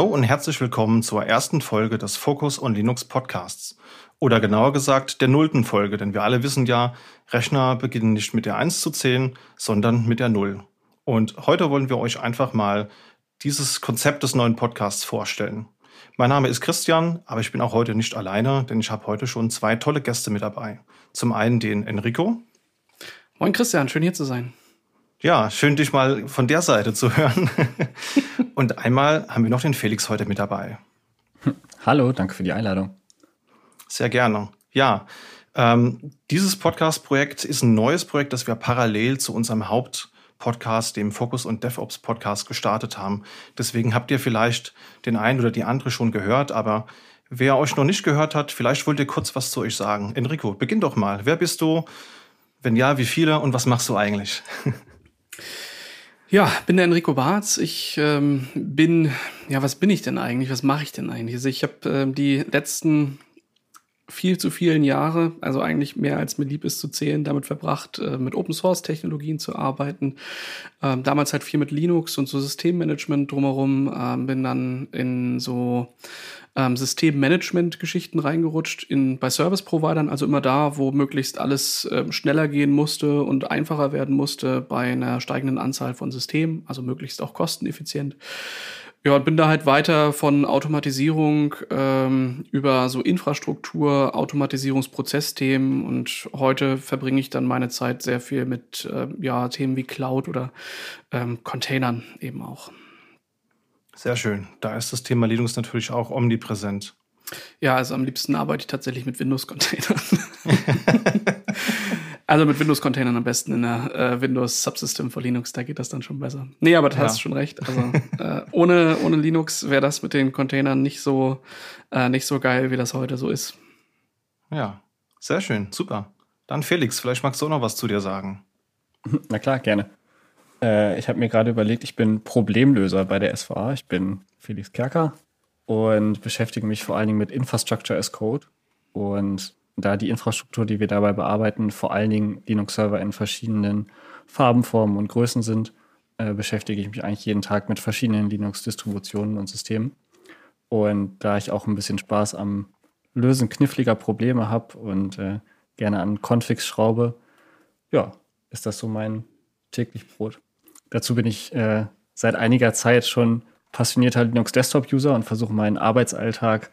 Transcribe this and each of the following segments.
Hallo und herzlich willkommen zur ersten Folge des Focus on Linux Podcasts. Oder genauer gesagt der nullten Folge, denn wir alle wissen ja, Rechner beginnen nicht mit der 1 zu 10, sondern mit der 0. Und heute wollen wir euch einfach mal dieses Konzept des neuen Podcasts vorstellen. Mein Name ist Christian, aber ich bin auch heute nicht alleine, denn ich habe heute schon zwei tolle Gäste mit dabei. Zum einen den Enrico. Moin Christian, schön hier zu sein. Ja, schön dich mal von der Seite zu hören. Und einmal haben wir noch den Felix heute mit dabei. Hallo, danke für die Einladung. Sehr gerne. Ja, ähm, dieses Podcast-Projekt ist ein neues Projekt, das wir parallel zu unserem Hauptpodcast, dem Focus und DevOps Podcast, gestartet haben. Deswegen habt ihr vielleicht den einen oder die andere schon gehört, aber wer euch noch nicht gehört hat, vielleicht wollt ihr kurz was zu euch sagen. Enrico, beginn doch mal. Wer bist du? Wenn ja, wie viele und was machst du eigentlich? Ja, bin der Enrico Barz. Ich ähm, bin, ja, was bin ich denn eigentlich? Was mache ich denn eigentlich? Also ich habe äh, die letzten viel zu vielen Jahre, also eigentlich mehr als mir lieb ist zu zählen, damit verbracht, äh, mit Open Source Technologien zu arbeiten. Ähm, damals halt viel mit Linux und so Systemmanagement drumherum. Ähm, bin dann in so ähm, Systemmanagement-Geschichten reingerutscht in, bei Service-Providern, also immer da, wo möglichst alles schneller gehen musste und einfacher werden musste bei einer steigenden Anzahl von Systemen, also möglichst auch kosteneffizient. Ja, und bin da halt weiter von Automatisierung ähm, über so Infrastruktur, Automatisierungsprozessthemen und heute verbringe ich dann meine Zeit sehr viel mit äh, ja, Themen wie Cloud oder ähm, Containern eben auch. Sehr schön. Da ist das Thema Linux natürlich auch omnipräsent. Ja, also am liebsten arbeite ich tatsächlich mit Windows-Containern. also mit Windows-Containern am besten in der äh, Windows Subsystem für Linux, da geht das dann schon besser. Nee, aber du ja. hast schon recht. Also äh, ohne, ohne Linux wäre das mit den Containern nicht so, äh, nicht so geil, wie das heute so ist. Ja, sehr schön, super. Dann Felix, vielleicht magst du auch noch was zu dir sagen. Na klar, gerne. Äh, ich habe mir gerade überlegt, ich bin Problemlöser bei der SVA. Ich bin Felix Kerker und beschäftige mich vor allen Dingen mit Infrastructure as Code. Und da die Infrastruktur, die wir dabei bearbeiten, vor allen Dingen Linux-Server in verschiedenen Farben, Formen und Größen sind, äh, beschäftige ich mich eigentlich jeden Tag mit verschiedenen Linux-Distributionen und Systemen. Und da ich auch ein bisschen Spaß am Lösen kniffliger Probleme habe und äh, gerne an Configs schraube, ja, ist das so mein täglich Brot. Dazu bin ich äh, seit einiger Zeit schon passionierter Linux Desktop-User und versuche meinen Arbeitsalltag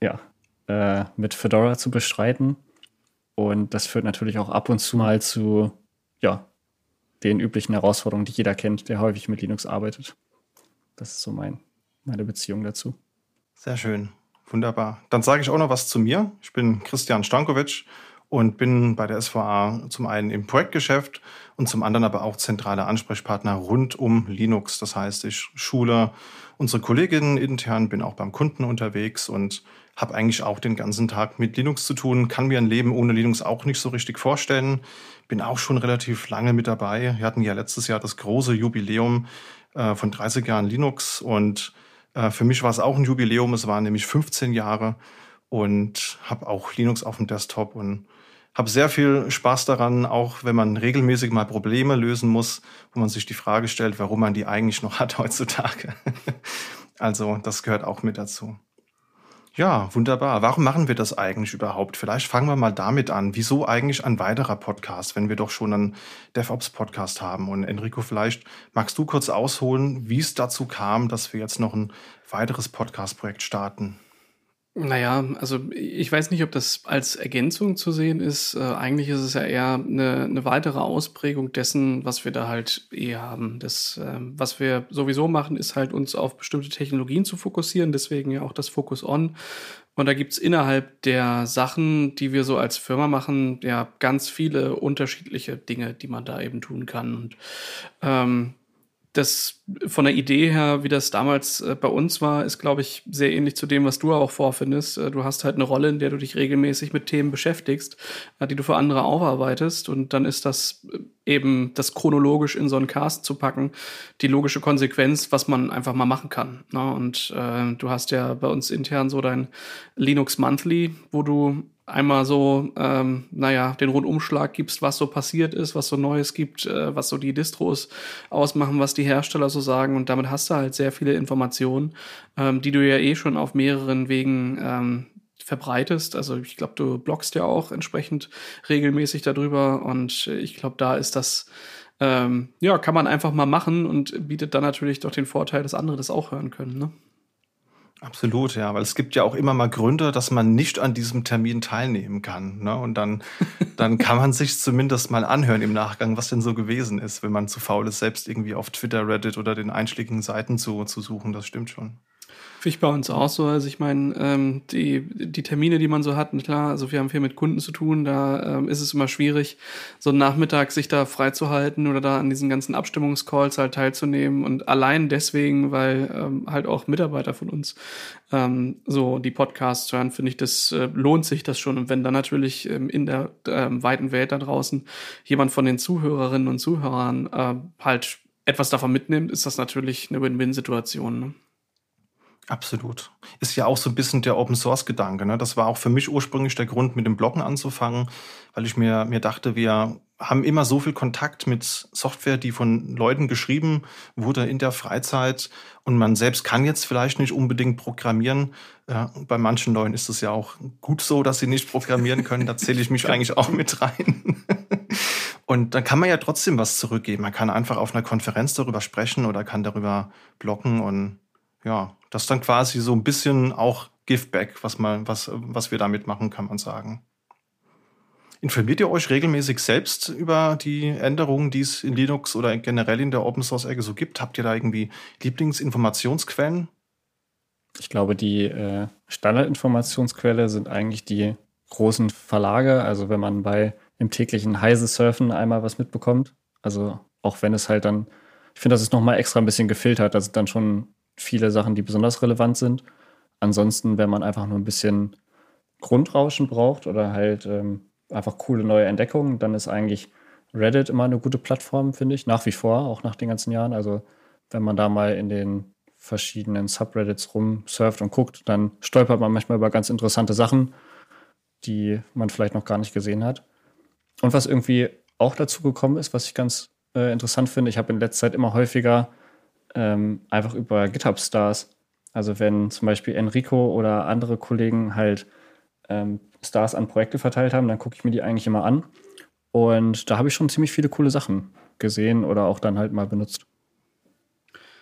ja, äh, mit Fedora zu bestreiten. Und das führt natürlich auch ab und zu mal zu ja, den üblichen Herausforderungen, die jeder kennt, der häufig mit Linux arbeitet. Das ist so mein, meine Beziehung dazu. Sehr schön. Wunderbar. Dann sage ich auch noch was zu mir. Ich bin Christian Stankovic und bin bei der SVA zum einen im Projektgeschäft und zum anderen aber auch zentraler Ansprechpartner rund um Linux. Das heißt, ich schule unsere Kolleginnen intern, bin auch beim Kunden unterwegs und habe eigentlich auch den ganzen Tag mit Linux zu tun, kann mir ein Leben ohne Linux auch nicht so richtig vorstellen. Bin auch schon relativ lange mit dabei. Wir hatten ja letztes Jahr das große Jubiläum äh, von 30 Jahren Linux und äh, für mich war es auch ein Jubiläum. Es waren nämlich 15 Jahre und habe auch Linux auf dem Desktop und habe sehr viel Spaß daran, auch wenn man regelmäßig mal Probleme lösen muss, wo man sich die Frage stellt, warum man die eigentlich noch hat heutzutage. also das gehört auch mit dazu. Ja, wunderbar. Warum machen wir das eigentlich überhaupt? Vielleicht fangen wir mal damit an. Wieso eigentlich ein weiterer Podcast, wenn wir doch schon einen DevOps-Podcast haben? Und Enrico, vielleicht magst du kurz ausholen, wie es dazu kam, dass wir jetzt noch ein weiteres Podcast-Projekt starten? Naja, also ich weiß nicht, ob das als Ergänzung zu sehen ist. Äh, eigentlich ist es ja eher eine, eine weitere Ausprägung dessen, was wir da halt eh haben. Das, äh, was wir sowieso machen, ist halt uns auf bestimmte Technologien zu fokussieren, deswegen ja auch das Focus On. Und da gibt's innerhalb der Sachen, die wir so als Firma machen, ja ganz viele unterschiedliche Dinge, die man da eben tun kann. Und ähm, das von der Idee her, wie das damals äh, bei uns war, ist, glaube ich, sehr ähnlich zu dem, was du auch vorfindest. Äh, du hast halt eine Rolle, in der du dich regelmäßig mit Themen beschäftigst, äh, die du für andere aufarbeitest. Und dann ist das äh, eben das chronologisch in so einen Cast zu packen, die logische Konsequenz, was man einfach mal machen kann. Ne? Und äh, du hast ja bei uns intern so dein Linux Monthly, wo du einmal so, ähm, naja, den Rundumschlag gibst, was so passiert ist, was so Neues gibt, äh, was so die Distros ausmachen, was die Hersteller so sagen. Und damit hast du halt sehr viele Informationen, ähm, die du ja eh schon auf mehreren Wegen ähm, verbreitest. Also ich glaube, du bloggst ja auch entsprechend regelmäßig darüber. Und ich glaube, da ist das, ähm, ja, kann man einfach mal machen und bietet dann natürlich doch den Vorteil, dass andere das auch hören können. Ne? Absolut, ja, weil es gibt ja auch immer mal Gründe, dass man nicht an diesem Termin teilnehmen kann. Ne? Und dann, dann kann man sich zumindest mal anhören im Nachgang, was denn so gewesen ist, wenn man zu faul ist, selbst irgendwie auf Twitter, Reddit oder den einschlägigen Seiten zu, zu suchen. Das stimmt schon. Finde ich bei uns auch so. Also ich meine, ähm, die, die Termine, die man so hat, klar, also wir haben viel mit Kunden zu tun, da ähm, ist es immer schwierig, so einen Nachmittag sich da freizuhalten oder da an diesen ganzen Abstimmungscalls halt teilzunehmen. Und allein deswegen, weil ähm, halt auch Mitarbeiter von uns ähm, so die Podcasts hören, finde ich, das äh, lohnt sich das schon. Und wenn dann natürlich ähm, in der ähm, weiten Welt da draußen jemand von den Zuhörerinnen und Zuhörern äh, halt etwas davon mitnimmt, ist das natürlich eine Win-Win-Situation. Ne? Absolut. Ist ja auch so ein bisschen der Open Source Gedanke. Ne? Das war auch für mich ursprünglich der Grund, mit dem Bloggen anzufangen, weil ich mir, mir dachte, wir haben immer so viel Kontakt mit Software, die von Leuten geschrieben wurde in der Freizeit und man selbst kann jetzt vielleicht nicht unbedingt programmieren. Ja, bei manchen Leuten ist es ja auch gut so, dass sie nicht programmieren können. Da zähle ich mich eigentlich auch mit rein. Und dann kann man ja trotzdem was zurückgeben. Man kann einfach auf einer Konferenz darüber sprechen oder kann darüber bloggen und ja, das ist dann quasi so ein bisschen auch Giveback, was man, was, was wir damit machen, kann man sagen. Informiert ihr euch regelmäßig selbst über die Änderungen, die es in Linux oder generell in der Open Source Ecke so gibt? Habt ihr da irgendwie Lieblingsinformationsquellen? Ich glaube, die äh, Standardinformationsquelle sind eigentlich die großen Verlage. Also wenn man bei im täglichen Heise Surfen einmal was mitbekommt. Also auch wenn es halt dann, ich finde, das ist nochmal extra ein bisschen gefiltert. Da sind dann schon viele Sachen, die besonders relevant sind. Ansonsten, wenn man einfach nur ein bisschen Grundrauschen braucht oder halt ähm, einfach coole neue Entdeckungen, dann ist eigentlich Reddit immer eine gute Plattform, finde ich, nach wie vor, auch nach den ganzen Jahren. Also wenn man da mal in den verschiedenen Subreddits rumsurft und guckt, dann stolpert man manchmal über ganz interessante Sachen, die man vielleicht noch gar nicht gesehen hat. Und was irgendwie auch dazu gekommen ist, was ich ganz äh, interessant finde, ich habe in letzter Zeit immer häufiger ähm, einfach über GitHub-Stars. Also wenn zum Beispiel Enrico oder andere Kollegen halt ähm, Stars an Projekte verteilt haben, dann gucke ich mir die eigentlich immer an. Und da habe ich schon ziemlich viele coole Sachen gesehen oder auch dann halt mal benutzt.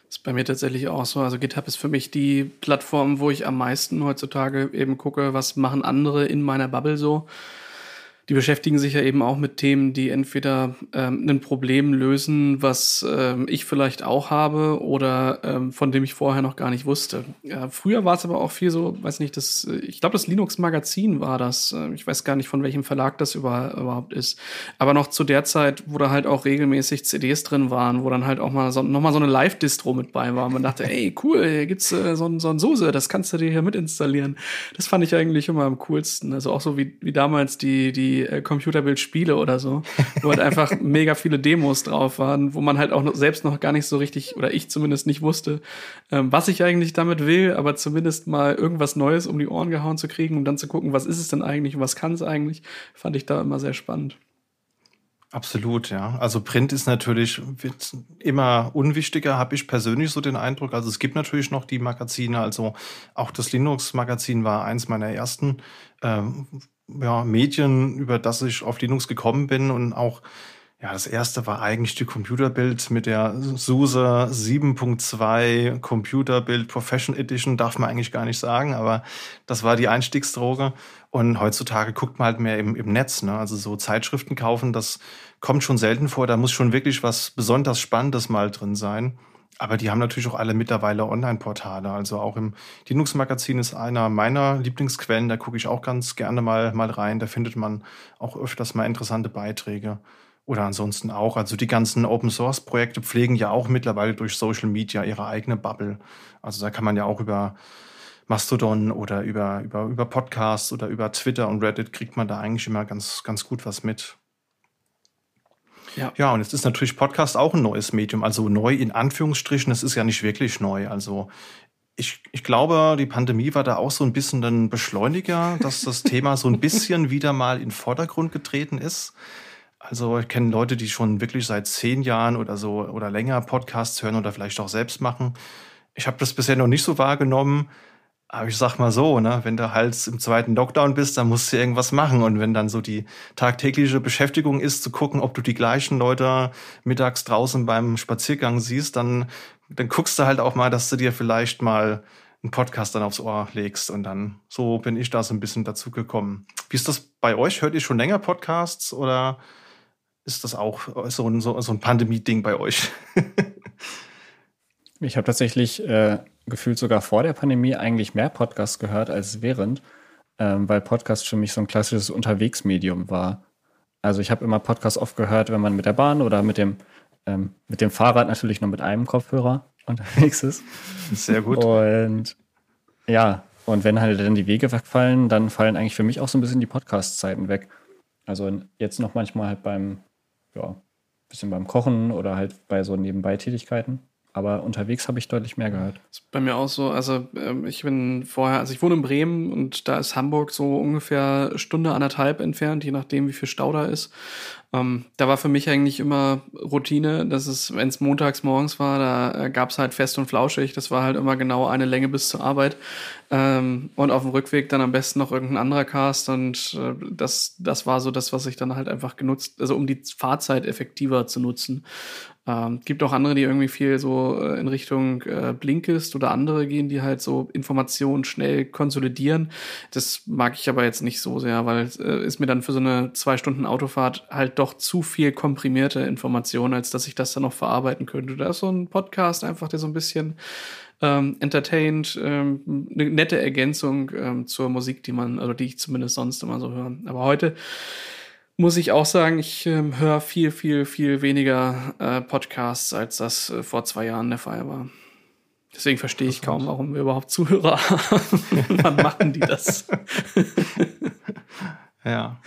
Das ist bei mir tatsächlich auch so. Also GitHub ist für mich die Plattform, wo ich am meisten heutzutage eben gucke, was machen andere in meiner Bubble so die beschäftigen sich ja eben auch mit Themen, die entweder ähm, ein Problem lösen, was ähm, ich vielleicht auch habe oder ähm, von dem ich vorher noch gar nicht wusste. Ja, früher war es aber auch viel so, weiß nicht, das, ich glaube, das Linux-Magazin war das. Äh, ich weiß gar nicht, von welchem Verlag das über, überhaupt ist. Aber noch zu der Zeit, wo da halt auch regelmäßig CDs drin waren, wo dann halt auch mal so, noch mal so eine Live-Distro mit bei war. Und man dachte, ey, cool, hier gibt's äh, so, so ein Suse, das kannst du dir hier mit installieren. Das fand ich eigentlich immer am coolsten. Also auch so wie, wie damals die, die äh, Computerbild-Spiele oder so, wo halt einfach mega viele Demos drauf waren, wo man halt auch noch, selbst noch gar nicht so richtig, oder ich zumindest nicht wusste, ähm, was ich eigentlich damit will, aber zumindest mal irgendwas Neues um die Ohren gehauen zu kriegen, um dann zu gucken, was ist es denn eigentlich und was kann es eigentlich, fand ich da immer sehr spannend. Absolut, ja. Also Print ist natürlich immer unwichtiger, habe ich persönlich so den Eindruck. Also es gibt natürlich noch die Magazine, also auch das Linux-Magazin war eins meiner ersten, ähm, ja, Medien, über das ich auf Linux gekommen bin und auch ja, das erste war eigentlich die Computerbild mit der SUSE 7.2 Computerbild Professional Edition, darf man eigentlich gar nicht sagen, aber das war die Einstiegsdroge. Und heutzutage guckt man halt mehr im, im Netz, ne? Also so Zeitschriften kaufen, das kommt schon selten vor. Da muss schon wirklich was besonders Spannendes mal drin sein. Aber die haben natürlich auch alle mittlerweile Online-Portale. Also auch im Linux-Magazin ist einer meiner Lieblingsquellen. Da gucke ich auch ganz gerne mal, mal rein. Da findet man auch öfters mal interessante Beiträge. Oder ansonsten auch. Also die ganzen Open-Source-Projekte pflegen ja auch mittlerweile durch Social Media ihre eigene Bubble. Also da kann man ja auch über Mastodon oder über, über, über Podcasts oder über Twitter und Reddit kriegt man da eigentlich immer ganz, ganz gut was mit. Ja. ja, und jetzt ist natürlich Podcast auch ein neues Medium. Also neu in Anführungsstrichen, es ist ja nicht wirklich neu. Also ich, ich glaube, die Pandemie war da auch so ein bisschen ein Beschleuniger, dass das Thema so ein bisschen wieder mal in den Vordergrund getreten ist. Also ich kenne Leute, die schon wirklich seit zehn Jahren oder so oder länger Podcasts hören oder vielleicht auch selbst machen. Ich habe das bisher noch nicht so wahrgenommen. Aber ich sag mal so, ne, wenn du halt im zweiten Lockdown bist, dann musst du irgendwas machen. Und wenn dann so die tagtägliche Beschäftigung ist, zu gucken, ob du die gleichen Leute mittags draußen beim Spaziergang siehst, dann, dann guckst du halt auch mal, dass du dir vielleicht mal einen Podcast dann aufs Ohr legst. Und dann, so bin ich da so ein bisschen dazu gekommen. Wie ist das bei euch? Hört ihr schon länger Podcasts oder ist das auch so ein, so, so ein Pandemie-Ding bei euch? ich habe tatsächlich äh, gefühlt sogar vor der Pandemie eigentlich mehr Podcasts gehört als während, ähm, weil Podcast für mich so ein klassisches Unterwegsmedium war. Also ich habe immer Podcasts oft gehört, wenn man mit der Bahn oder mit dem, ähm, mit dem Fahrrad natürlich nur mit einem Kopfhörer unterwegs ist. Sehr gut. Und ja, und wenn halt dann die Wege wegfallen, dann fallen eigentlich für mich auch so ein bisschen die Podcast-Zeiten weg. Also jetzt noch manchmal halt beim, ja, bisschen beim Kochen oder halt bei so Nebenbei-Tätigkeiten. Aber unterwegs habe ich deutlich mehr gehört. Das ist bei mir auch so. Also ähm, ich bin vorher, also ich wohne in Bremen und da ist Hamburg so ungefähr Stunde anderthalb entfernt, je nachdem, wie viel Stau da ist. Ähm, da war für mich eigentlich immer Routine, dass es, wenn es montags morgens war, da äh, gab es halt fest und flauschig. Das war halt immer genau eine Länge bis zur Arbeit. Ähm, und auf dem Rückweg dann am besten noch irgendein anderer Cast. Und äh, das, das war so das, was ich dann halt einfach genutzt, also um die Fahrzeit effektiver zu nutzen. Ähm, gibt auch andere, die irgendwie viel so äh, in Richtung äh, Blinkist oder andere gehen, die halt so Informationen schnell konsolidieren. Das mag ich aber jetzt nicht so sehr, weil äh, ist mir dann für so eine zwei Stunden Autofahrt halt doch zu viel komprimierte Information, als dass ich das dann noch verarbeiten könnte. Da ist so ein Podcast einfach, der so ein bisschen ähm, entertained, ähm, eine nette Ergänzung ähm, zur Musik, die man, also die ich zumindest sonst immer so höre. Aber heute muss ich auch sagen, ich ähm, höre viel, viel, viel weniger äh, Podcasts, als das äh, vor zwei Jahren der Fall war. Deswegen verstehe ich kaum, warum wir überhaupt Zuhörer haben. Wann machen die das? ja.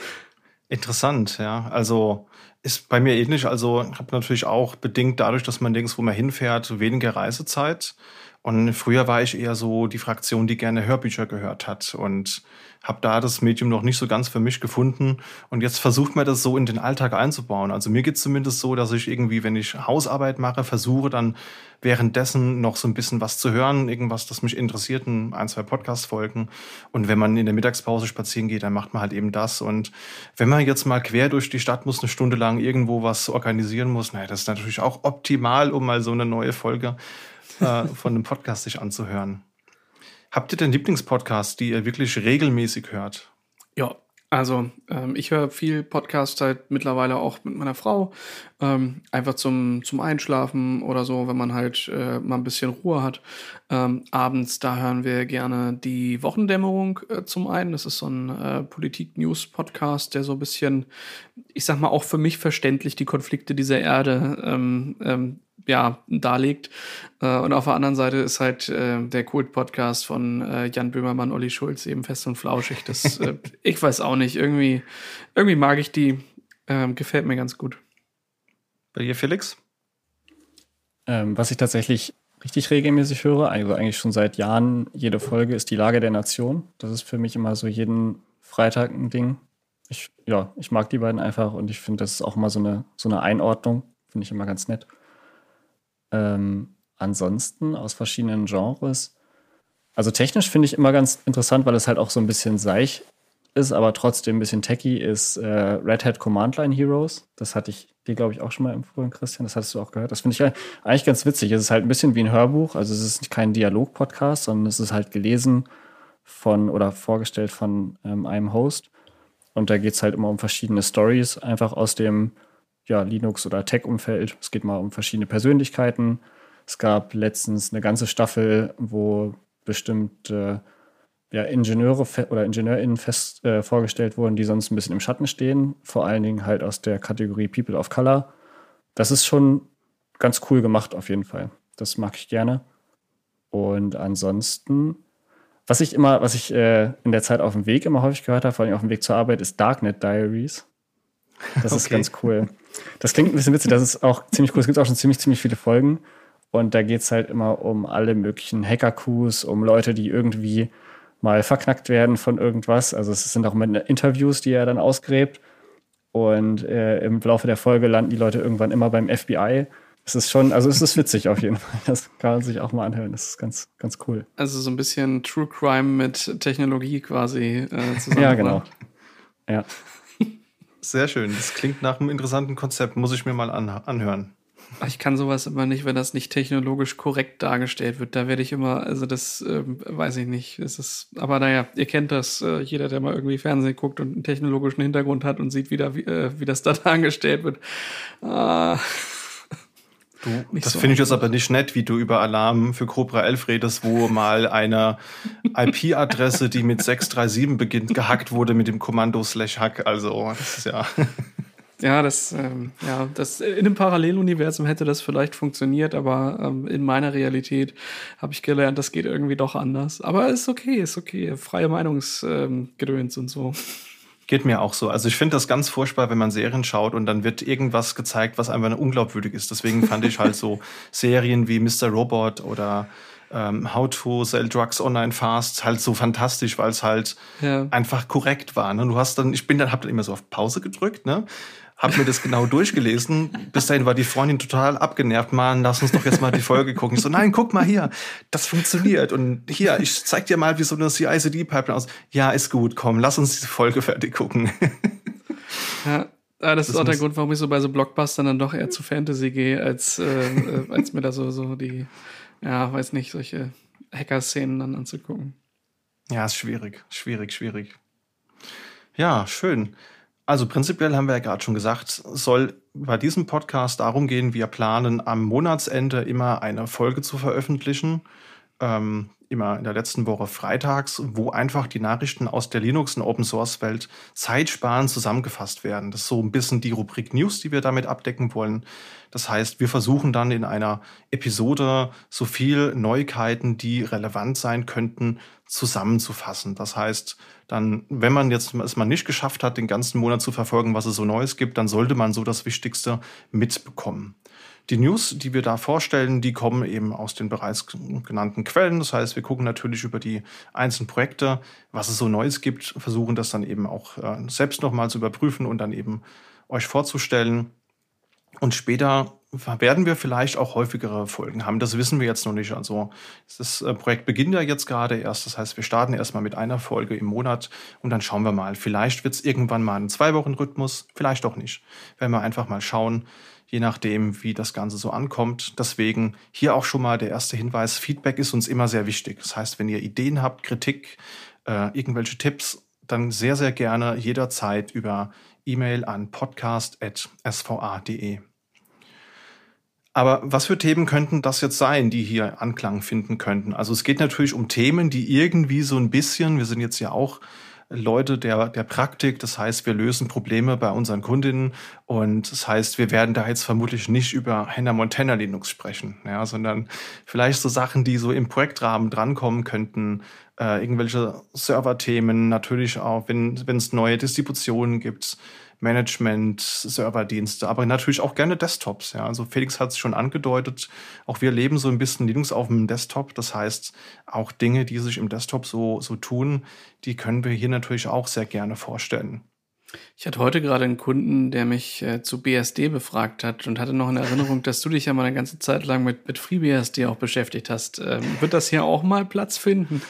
Interessant, ja. Also ist bei mir ähnlich. Also habe natürlich auch bedingt dadurch, dass man nirgends, wo man hinfährt, weniger Reisezeit. Und früher war ich eher so die Fraktion, die gerne Hörbücher gehört hat und habe da das Medium noch nicht so ganz für mich gefunden. Und jetzt versucht man das so in den Alltag einzubauen. Also mir geht es zumindest so, dass ich irgendwie, wenn ich Hausarbeit mache, versuche dann währenddessen noch so ein bisschen was zu hören, irgendwas, das mich interessiert, ein, zwei Podcast-Folgen. Und wenn man in der Mittagspause spazieren geht, dann macht man halt eben das. Und wenn man jetzt mal quer durch die Stadt muss, eine Stunde lang irgendwo was organisieren muss, naja, das ist natürlich auch optimal, um mal so eine neue Folge äh, von einem Podcast sich anzuhören. Habt ihr denn Lieblingspodcasts, die ihr wirklich regelmäßig hört? Ja, also ähm, ich höre viel Podcast halt mittlerweile auch mit meiner Frau, ähm, einfach zum, zum Einschlafen oder so, wenn man halt äh, mal ein bisschen Ruhe hat. Ähm, abends, da hören wir gerne die Wochendämmerung äh, zum einen. Das ist so ein äh, Politik-News-Podcast, der so ein bisschen, ich sag mal, auch für mich verständlich die Konflikte dieser Erde ähm, ähm, ja, darlegt. Äh, und auf der anderen Seite ist halt äh, der Kult-Podcast von äh, Jan Böhmermann, Olli Schulz eben fest und flauschig. Das, äh, ich weiß auch nicht, irgendwie, irgendwie mag ich die. Ähm, gefällt mir ganz gut. Bei dir, Felix? Ähm, was ich tatsächlich richtig regelmäßig höre, also eigentlich schon seit Jahren, jede Folge ist die Lage der Nation. Das ist für mich immer so jeden Freitag ein Ding. Ich, ja, ich mag die beiden einfach und ich finde, das ist auch mal so eine, so eine Einordnung. Finde ich immer ganz nett. Ähm, ansonsten aus verschiedenen Genres. Also technisch finde ich immer ganz interessant, weil es halt auch so ein bisschen seich ist, aber trotzdem ein bisschen techy, ist äh, Red Hat Command Line Heroes. Das hatte ich dir, glaube ich, auch schon mal empfohlen, Christian. Das hattest du auch gehört. Das finde ich eigentlich ganz witzig. Es ist halt ein bisschen wie ein Hörbuch. Also es ist kein Dialog-Podcast, sondern es ist halt gelesen von oder vorgestellt von ähm, einem Host. Und da geht es halt immer um verschiedene Stories, einfach aus dem ja, Linux- oder Tech-Umfeld. Es geht mal um verschiedene Persönlichkeiten. Es gab letztens eine ganze Staffel, wo bestimmte ja, Ingenieure oder IngenieurInnen fest äh, vorgestellt wurden, die sonst ein bisschen im Schatten stehen. Vor allen Dingen halt aus der Kategorie People of Color. Das ist schon ganz cool gemacht, auf jeden Fall. Das mag ich gerne. Und ansonsten, was ich immer, was ich äh, in der Zeit auf dem Weg immer häufig gehört habe, vor allem auf dem Weg zur Arbeit, ist Darknet Diaries. Das okay. ist ganz cool. Das klingt ein bisschen witzig, das ist auch ziemlich cool. Es gibt auch schon ziemlich, ziemlich viele Folgen. Und da geht's halt immer um alle möglichen Hacker-Coups, um Leute, die irgendwie mal verknackt werden von irgendwas. Also es sind auch immer Interviews, die er dann ausgräbt. Und äh, im Laufe der Folge landen die Leute irgendwann immer beim FBI. Es ist schon, also es ist witzig auf jeden Fall. Das kann man sich auch mal anhören. Das ist ganz, ganz cool. Also so ein bisschen True Crime mit Technologie quasi äh, zusammen. ja, genau. Ja. Sehr schön. Das klingt nach einem interessanten Konzept. Muss ich mir mal an anhören. Ich kann sowas immer nicht, wenn das nicht technologisch korrekt dargestellt wird. Da werde ich immer, also das äh, weiß ich nicht. Es ist, aber naja, ihr kennt das. Äh, jeder, der mal irgendwie Fernsehen guckt und einen technologischen Hintergrund hat und sieht, wie, da, wie, äh, wie das da dargestellt wird. Ah. Du, das so finde ich jetzt aber nicht nett, wie du über Alarm für Cobra 11 redest, wo mal eine IP-Adresse, die mit 637 beginnt, gehackt wurde mit dem Kommando slash hack. Also, das ist ja. Ja, das, ähm, ja, das in einem Paralleluniversum hätte das vielleicht funktioniert, aber ähm, in meiner Realität habe ich gelernt, das geht irgendwie doch anders. Aber ist okay, ist okay. Freie Meinungsgedöns ähm, und so. Geht mir auch so. Also ich finde das ganz furchtbar, wenn man Serien schaut und dann wird irgendwas gezeigt, was einfach unglaubwürdig ist. Deswegen fand ich halt so Serien wie Mr. Robot oder ähm, How to Sell Drugs Online Fast halt so fantastisch, weil es halt ja. einfach korrekt war. Ne? Du hast dann, ich bin dann, hab dann immer so auf Pause gedrückt, ne? Hab mir das genau durchgelesen. Bis dahin war die Freundin total abgenervt. Mann, lass uns doch jetzt mal die Folge gucken. Ich so, nein, guck mal hier, das funktioniert. Und hier, ich zeig dir mal, wie so eine CICD-Pipeline aus. Ja, ist gut, komm, lass uns diese Folge fertig gucken. Ja, Ah, das, das, ist auch der Grund, warum ich so bei so Blockbustern dann doch eher zu Fantasy gehe, als, äh, äh, als mir da so, so die, ja, weiß nicht, solche Hacker-Szenen dann anzugucken. Ja, ist schwierig, schwierig, schwierig. Ja, schön. Also prinzipiell haben wir ja gerade schon gesagt, soll bei diesem Podcast darum gehen, wir planen am Monatsende immer eine Folge zu veröffentlichen. Ähm, immer in der letzten Woche freitags, wo einfach die Nachrichten aus der Linux- und Open-Source-Welt zeitsparend zusammengefasst werden. Das ist so ein bisschen die Rubrik News, die wir damit abdecken wollen. Das heißt, wir versuchen dann in einer Episode so viel Neuigkeiten, die relevant sein könnten, zusammenzufassen. Das heißt, dann, wenn man jetzt es mal nicht geschafft hat, den ganzen Monat zu verfolgen, was es so Neues gibt, dann sollte man so das Wichtigste mitbekommen. Die News, die wir da vorstellen, die kommen eben aus den bereits genannten Quellen. Das heißt, wir gucken natürlich über die einzelnen Projekte, was es so Neues gibt, versuchen das dann eben auch äh, selbst nochmal zu überprüfen und dann eben euch vorzustellen. Und später werden wir vielleicht auch häufigere Folgen haben. Das wissen wir jetzt noch nicht. Also das äh, Projekt beginnt ja jetzt gerade erst. Das heißt, wir starten erstmal mit einer Folge im Monat und dann schauen wir mal. Vielleicht wird es irgendwann mal ein Zwei-Wochen-Rhythmus, vielleicht auch nicht. Werden wir einfach mal schauen, je nachdem, wie das Ganze so ankommt. Deswegen hier auch schon mal der erste Hinweis. Feedback ist uns immer sehr wichtig. Das heißt, wenn ihr Ideen habt, Kritik, äh, irgendwelche Tipps, dann sehr, sehr gerne jederzeit über E-Mail an podcast.sva.de. Aber was für Themen könnten das jetzt sein, die hier Anklang finden könnten? Also es geht natürlich um Themen, die irgendwie so ein bisschen, wir sind jetzt ja auch Leute der, der Praktik. Das heißt, wir lösen Probleme bei unseren Kundinnen und das heißt, wir werden da jetzt vermutlich nicht über Hannah Montana Linux sprechen, ja, sondern vielleicht so Sachen, die so im Projektrahmen drankommen könnten, äh, irgendwelche Serverthemen, natürlich auch, wenn es neue Distributionen gibt, Management, Serverdienste, aber natürlich auch gerne Desktops. Ja. Also Felix hat es schon angedeutet, auch wir leben so ein bisschen Linux auf dem Desktop. Das heißt, auch Dinge, die sich im Desktop so, so tun, die können wir hier natürlich auch sehr gerne vorstellen. Ich hatte heute gerade einen Kunden, der mich äh, zu BSD befragt hat und hatte noch eine Erinnerung, dass du dich ja mal eine ganze Zeit lang mit, mit FreeBSD auch beschäftigt hast. Ähm, wird das hier auch mal Platz finden?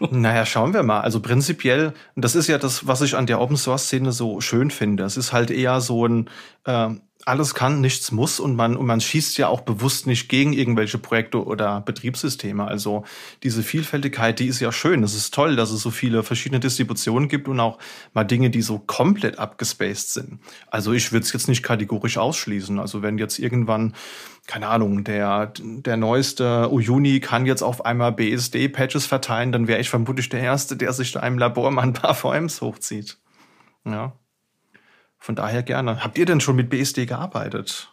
Naja, schauen wir mal. Also prinzipiell, das ist ja das, was ich an der Open Source Szene so schön finde. Es ist halt eher so ein äh, alles kann, nichts muss und man, und man schießt ja auch bewusst nicht gegen irgendwelche Projekte oder Betriebssysteme. Also diese Vielfältigkeit, die ist ja schön. Es ist toll, dass es so viele verschiedene Distributionen gibt und auch mal Dinge, die so komplett abgespaced sind. Also ich würde es jetzt nicht kategorisch ausschließen. Also wenn jetzt irgendwann, keine Ahnung, der, der neueste Uyuni kann jetzt auf einmal BSD-Patches verteilen, dann wäre ich vermutlich der Erste, der sich da im Labor mal ein paar VMs hochzieht. Ja. Von daher gerne. Habt ihr denn schon mit BSD gearbeitet?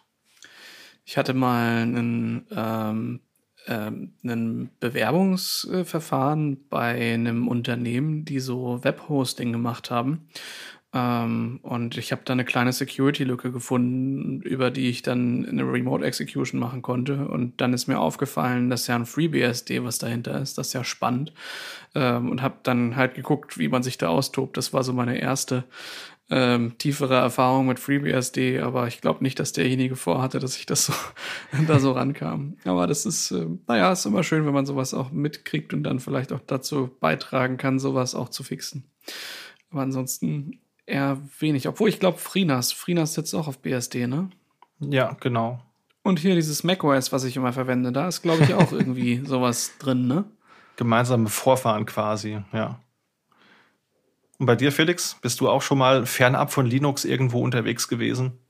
Ich hatte mal einen, ähm, ähm, einen Bewerbungsverfahren bei einem Unternehmen, die so Webhosting gemacht haben. Ähm, und ich habe da eine kleine Security-Lücke gefunden, über die ich dann eine Remote Execution machen konnte. Und dann ist mir aufgefallen, dass ja ein FreeBSD, was dahinter ist, das ist ja spannend. Ähm, und habe dann halt geguckt, wie man sich da austobt. Das war so meine erste ähm, tiefere Erfahrung mit FreeBSD, aber ich glaube nicht, dass derjenige vorhatte, dass ich das so da so rankam. Aber das ist, äh, naja, ist immer schön, wenn man sowas auch mitkriegt und dann vielleicht auch dazu beitragen kann, sowas auch zu fixen. Aber ansonsten eher wenig. Obwohl ich glaube, Frinas, Frinas sitzt auch auf BSD, ne? Ja, genau. Und hier dieses macOS, was ich immer verwende, da ist, glaube ich, auch irgendwie sowas drin, ne? Gemeinsame Vorfahren quasi, ja. Und bei dir, Felix, bist du auch schon mal fernab von Linux irgendwo unterwegs gewesen?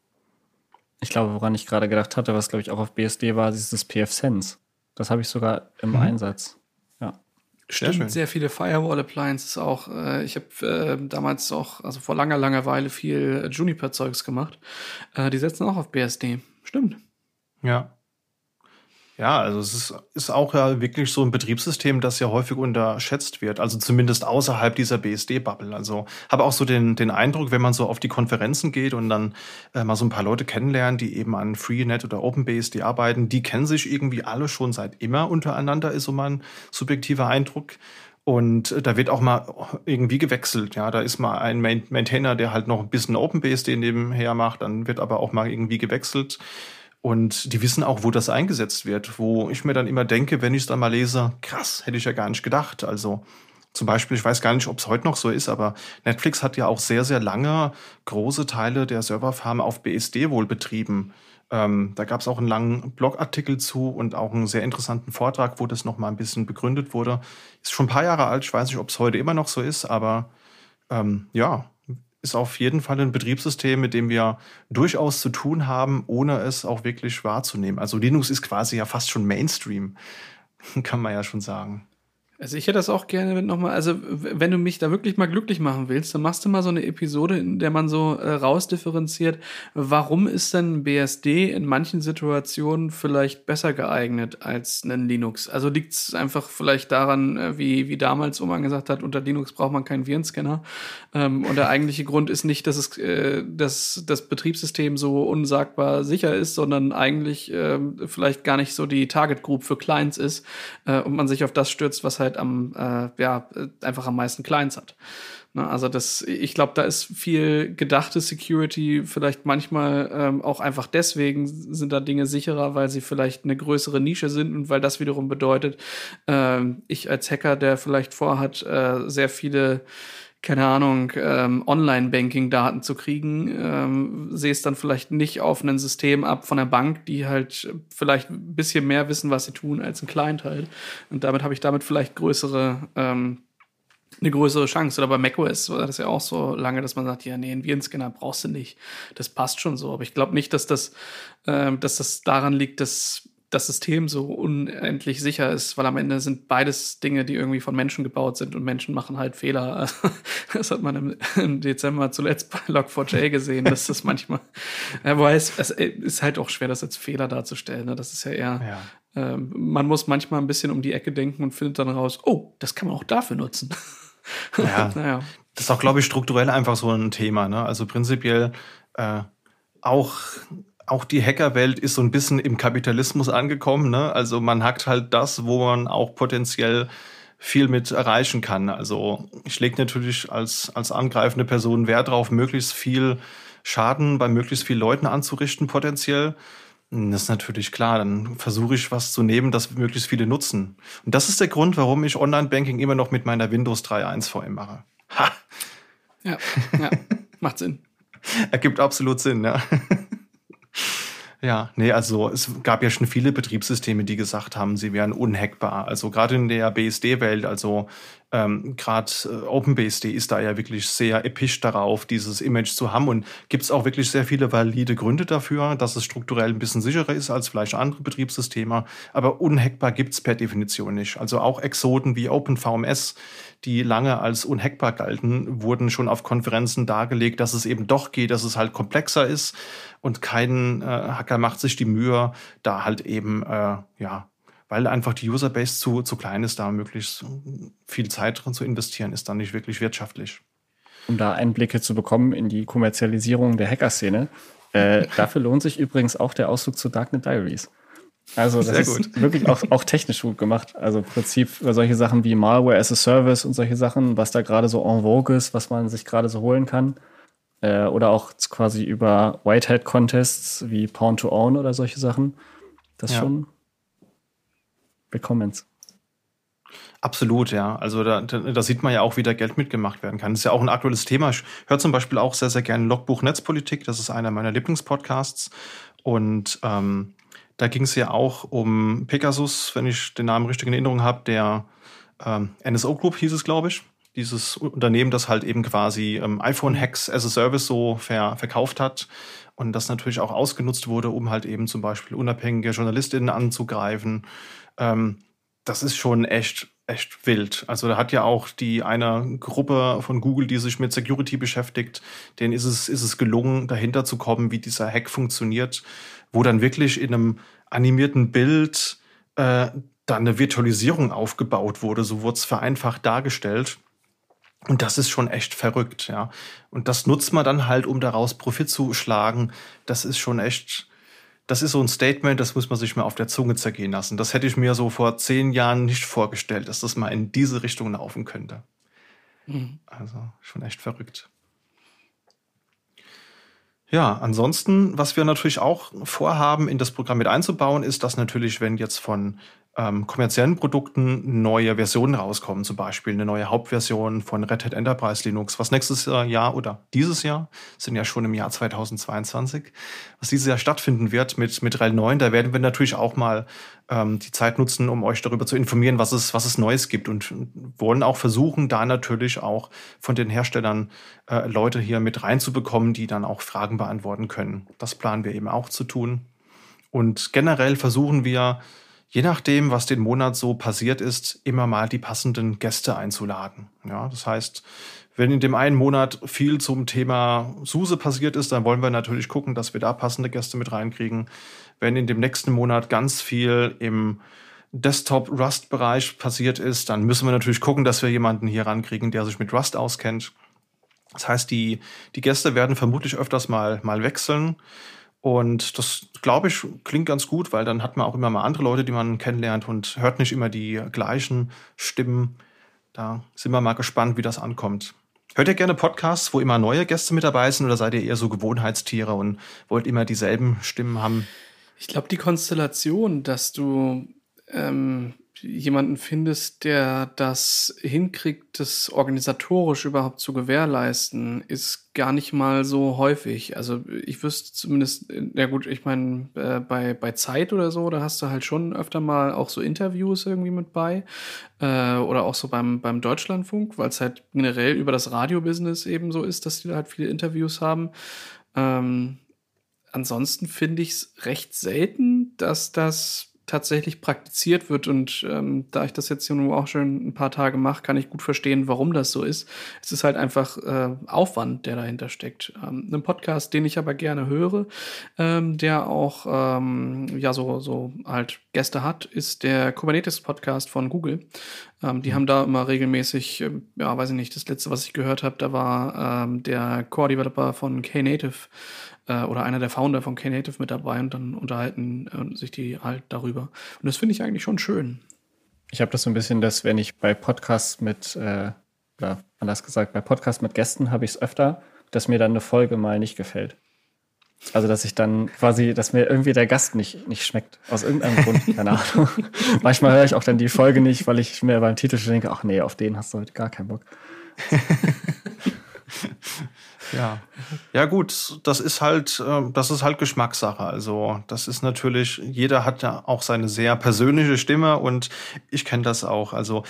Ich glaube, woran ich gerade gedacht hatte, was glaube ich auch auf BSD war, ist das PF-Sense. Das habe ich sogar im mhm. Einsatz. Ja. Stimmt, sehr, sehr viele Firewall-Appliances auch. Äh, ich habe äh, damals auch, also vor langer, langer Weile viel Juniper-Zeugs gemacht. Äh, die setzen auch auf BSD. Stimmt. Ja. Ja, also es ist, ist auch ja wirklich so ein Betriebssystem, das ja häufig unterschätzt wird. Also zumindest außerhalb dieser BSD-Bubble. Also habe auch so den, den Eindruck, wenn man so auf die Konferenzen geht und dann äh, mal so ein paar Leute kennenlernt, die eben an Freenet oder OpenBSD arbeiten, die kennen sich irgendwie alle schon seit immer untereinander, ist so mein subjektiver Eindruck. Und da wird auch mal irgendwie gewechselt. Ja, da ist mal ein Maintainer, der halt noch ein bisschen OpenBSD nebenher macht, dann wird aber auch mal irgendwie gewechselt. Und die wissen auch, wo das eingesetzt wird, wo ich mir dann immer denke, wenn ich es dann mal lese, krass, hätte ich ja gar nicht gedacht. Also zum Beispiel, ich weiß gar nicht, ob es heute noch so ist, aber Netflix hat ja auch sehr, sehr lange große Teile der Serverfarm auf BSD wohl betrieben. Ähm, da gab es auch einen langen Blogartikel zu und auch einen sehr interessanten Vortrag, wo das nochmal ein bisschen begründet wurde. Ist schon ein paar Jahre alt, ich weiß nicht, ob es heute immer noch so ist, aber ähm, ja, ist auf jeden Fall ein Betriebssystem, mit dem wir durchaus zu tun haben, ohne es auch wirklich wahrzunehmen. Also Linux ist quasi ja fast schon Mainstream, kann man ja schon sagen. Also ich hätte das auch gerne nochmal, also wenn du mich da wirklich mal glücklich machen willst, dann machst du mal so eine Episode, in der man so äh, rausdifferenziert, warum ist denn BSD in manchen Situationen vielleicht besser geeignet als ein Linux? Also liegt es einfach vielleicht daran, äh, wie, wie damals Oman gesagt hat, unter Linux braucht man keinen Virenscanner. Ähm, und der eigentliche Grund ist nicht, dass es äh, dass das Betriebssystem so unsagbar sicher ist, sondern eigentlich äh, vielleicht gar nicht so die Target Group für Clients ist äh, und man sich auf das stürzt, was halt halt am, äh, ja, einfach am meisten Clients hat. Ne, also das, ich glaube, da ist viel gedachte Security, vielleicht manchmal ähm, auch einfach deswegen sind da Dinge sicherer, weil sie vielleicht eine größere Nische sind und weil das wiederum bedeutet, äh, ich als Hacker, der vielleicht vorhat, äh, sehr viele keine Ahnung, ähm, Online-Banking-Daten zu kriegen, ähm, sehe es dann vielleicht nicht auf ein System ab von der Bank, die halt vielleicht ein bisschen mehr wissen, was sie tun, als ein Client halt. Und damit habe ich damit vielleicht größere, ähm, eine größere Chance. Oder bei macOS war das ja auch so lange, dass man sagt, ja, nee, einen Virenscanner brauchst du nicht. Das passt schon so. Aber ich glaube nicht, dass das, ähm, dass das daran liegt, dass das System so unendlich sicher ist, weil am Ende sind beides Dinge, die irgendwie von Menschen gebaut sind und Menschen machen halt Fehler. Das hat man im, im Dezember zuletzt bei Log4j gesehen, dass das manchmal, aber es, es ist halt auch schwer, das als Fehler darzustellen. Ne? Das ist ja eher, ja. Ähm, man muss manchmal ein bisschen um die Ecke denken und findet dann raus, oh, das kann man auch dafür nutzen. Ja, naja. das ist auch, glaube ich, strukturell einfach so ein Thema. Ne? Also prinzipiell äh, auch auch die Hackerwelt ist so ein bisschen im Kapitalismus angekommen. Ne? Also man hackt halt das, wo man auch potenziell viel mit erreichen kann. Also ich lege natürlich als, als angreifende Person Wert darauf, möglichst viel Schaden bei möglichst vielen Leuten anzurichten, potenziell. Das ist natürlich klar, dann versuche ich was zu nehmen, das möglichst viele nutzen. Und das ist der Grund, warum ich Online-Banking immer noch mit meiner Windows 3.1 VM mache. Ha! Ja, ja, macht Sinn. Ergibt absolut Sinn, ja. Ja, nee, also es gab ja schon viele Betriebssysteme, die gesagt haben, sie wären unhackbar. Also gerade in der BSD-Welt, also ähm, gerade äh, OpenBSD ist da ja wirklich sehr episch darauf, dieses Image zu haben. Und gibt es auch wirklich sehr viele valide Gründe dafür, dass es strukturell ein bisschen sicherer ist als vielleicht andere Betriebssysteme. Aber unhackbar gibt es per Definition nicht. Also auch Exoten wie OpenVMS, die lange als unhackbar galten, wurden schon auf Konferenzen dargelegt, dass es eben doch geht, dass es halt komplexer ist und kein äh, Hacker macht sich die Mühe, da halt eben äh, ja weil einfach die Userbase zu, zu klein ist, da möglichst viel Zeit drin zu investieren, ist dann nicht wirklich wirtschaftlich. um da Einblicke zu bekommen in die Kommerzialisierung der Hacker-Szene. Äh, dafür lohnt sich übrigens auch der Ausflug zu Darknet Diaries. Also das Sehr ist gut. wirklich auch, auch technisch gut gemacht. Also im Prinzip solche Sachen wie Malware as a Service und solche Sachen, was da gerade so en vogue ist, was man sich gerade so holen kann. Äh, oder auch quasi über Whitehead-Contests wie Pound to Own oder solche Sachen. Das ja. schon willkommens. Absolut, ja. Also da, da sieht man ja auch, wie da Geld mitgemacht werden kann. Das ist ja auch ein aktuelles Thema. Ich höre zum Beispiel auch sehr, sehr gerne Logbuch Netzpolitik. Das ist einer meiner Lieblingspodcasts. Und ähm, da ging es ja auch um Pegasus, wenn ich den Namen richtig in Erinnerung habe, der ähm, NSO Group hieß es, glaube ich. Dieses Unternehmen, das halt eben quasi ähm, iPhone-Hacks as a Service so ver verkauft hat und das natürlich auch ausgenutzt wurde, um halt eben zum Beispiel unabhängige JournalistInnen anzugreifen. Ähm, das ist schon echt, echt wild. Also da hat ja auch die eine Gruppe von Google, die sich mit Security beschäftigt, denen ist es, ist es gelungen, dahinter zu kommen, wie dieser Hack funktioniert, wo dann wirklich in einem animierten Bild äh, da eine Virtualisierung aufgebaut wurde. So wurde es vereinfacht dargestellt. Und das ist schon echt verrückt, ja. Und das nutzt man dann halt, um daraus Profit zu schlagen. Das ist schon echt, das ist so ein Statement, das muss man sich mal auf der Zunge zergehen lassen. Das hätte ich mir so vor zehn Jahren nicht vorgestellt, dass das mal in diese Richtung laufen könnte. Mhm. Also schon echt verrückt. Ja, ansonsten, was wir natürlich auch vorhaben, in das Programm mit einzubauen, ist, dass natürlich, wenn jetzt von ähm, kommerziellen Produkten neue Versionen rauskommen, zum Beispiel eine neue Hauptversion von Red Hat Enterprise Linux, was nächstes Jahr oder dieses Jahr, sind ja schon im Jahr 2022, was dieses Jahr stattfinden wird mit, mit RHEL 9, da werden wir natürlich auch mal ähm, die Zeit nutzen, um euch darüber zu informieren, was es, was es Neues gibt und wollen auch versuchen, da natürlich auch von den Herstellern äh, Leute hier mit reinzubekommen, die dann auch Fragen beantworten können. Das planen wir eben auch zu tun. Und generell versuchen wir, je nachdem, was den Monat so passiert ist, immer mal die passenden Gäste einzuladen. Ja, das heißt, wenn in dem einen Monat viel zum Thema SUSE passiert ist, dann wollen wir natürlich gucken, dass wir da passende Gäste mit reinkriegen. Wenn in dem nächsten Monat ganz viel im Desktop-Rust-Bereich passiert ist, dann müssen wir natürlich gucken, dass wir jemanden hier rankriegen, der sich mit Rust auskennt. Das heißt, die, die Gäste werden vermutlich öfters mal, mal wechseln. Und das, glaube ich, klingt ganz gut, weil dann hat man auch immer mal andere Leute, die man kennenlernt und hört nicht immer die gleichen Stimmen. Da sind wir mal gespannt, wie das ankommt. Hört ihr gerne Podcasts, wo immer neue Gäste mit dabei sind oder seid ihr eher so Gewohnheitstiere und wollt immer dieselben Stimmen haben? Ich glaube, die Konstellation, dass du ähm, jemanden findest, der das hinkriegt, das organisatorisch überhaupt zu gewährleisten, ist gar nicht mal so häufig. Also ich wüsste zumindest, ja gut, ich meine, äh, bei, bei Zeit oder so, da hast du halt schon öfter mal auch so Interviews irgendwie mit bei. Äh, oder auch so beim, beim Deutschlandfunk, weil es halt generell über das Radiobusiness eben so ist, dass die da halt viele Interviews haben. Ähm, ansonsten finde ich es recht selten, dass das tatsächlich praktiziert wird. Und ähm, da ich das jetzt hier nur auch schon ein paar Tage mache, kann ich gut verstehen, warum das so ist. Es ist halt einfach äh, Aufwand, der dahinter steckt. Ähm, ein Podcast, den ich aber gerne höre, ähm, der auch ähm, ja so, so halt Gäste hat, ist der Kubernetes-Podcast von Google. Ähm, die mhm. haben da immer regelmäßig, äh, ja, weiß ich nicht, das letzte, was ich gehört habe, da war ähm, der Core-Developer von Knative äh, oder einer der Founder von Knative mit dabei und dann unterhalten äh, sich die halt darüber. Und das finde ich eigentlich schon schön. Ich habe das so ein bisschen, dass wenn ich bei Podcasts mit, äh, oder anders gesagt, bei Podcasts mit Gästen habe ich es öfter, dass mir dann eine Folge mal nicht gefällt. Also, dass ich dann quasi, dass mir irgendwie der Gast nicht, nicht schmeckt. Aus irgendeinem Grund, keine Ahnung. Manchmal höre ich auch dann die Folge nicht, weil ich mir beim Titel schon denke, ach nee, auf den hast du heute gar keinen Bock. Ja. Ja, gut, das ist halt, ähm, das ist halt Geschmackssache. Also, das ist natürlich, jeder hat ja auch seine sehr persönliche Stimme und ich kenne das auch. Also,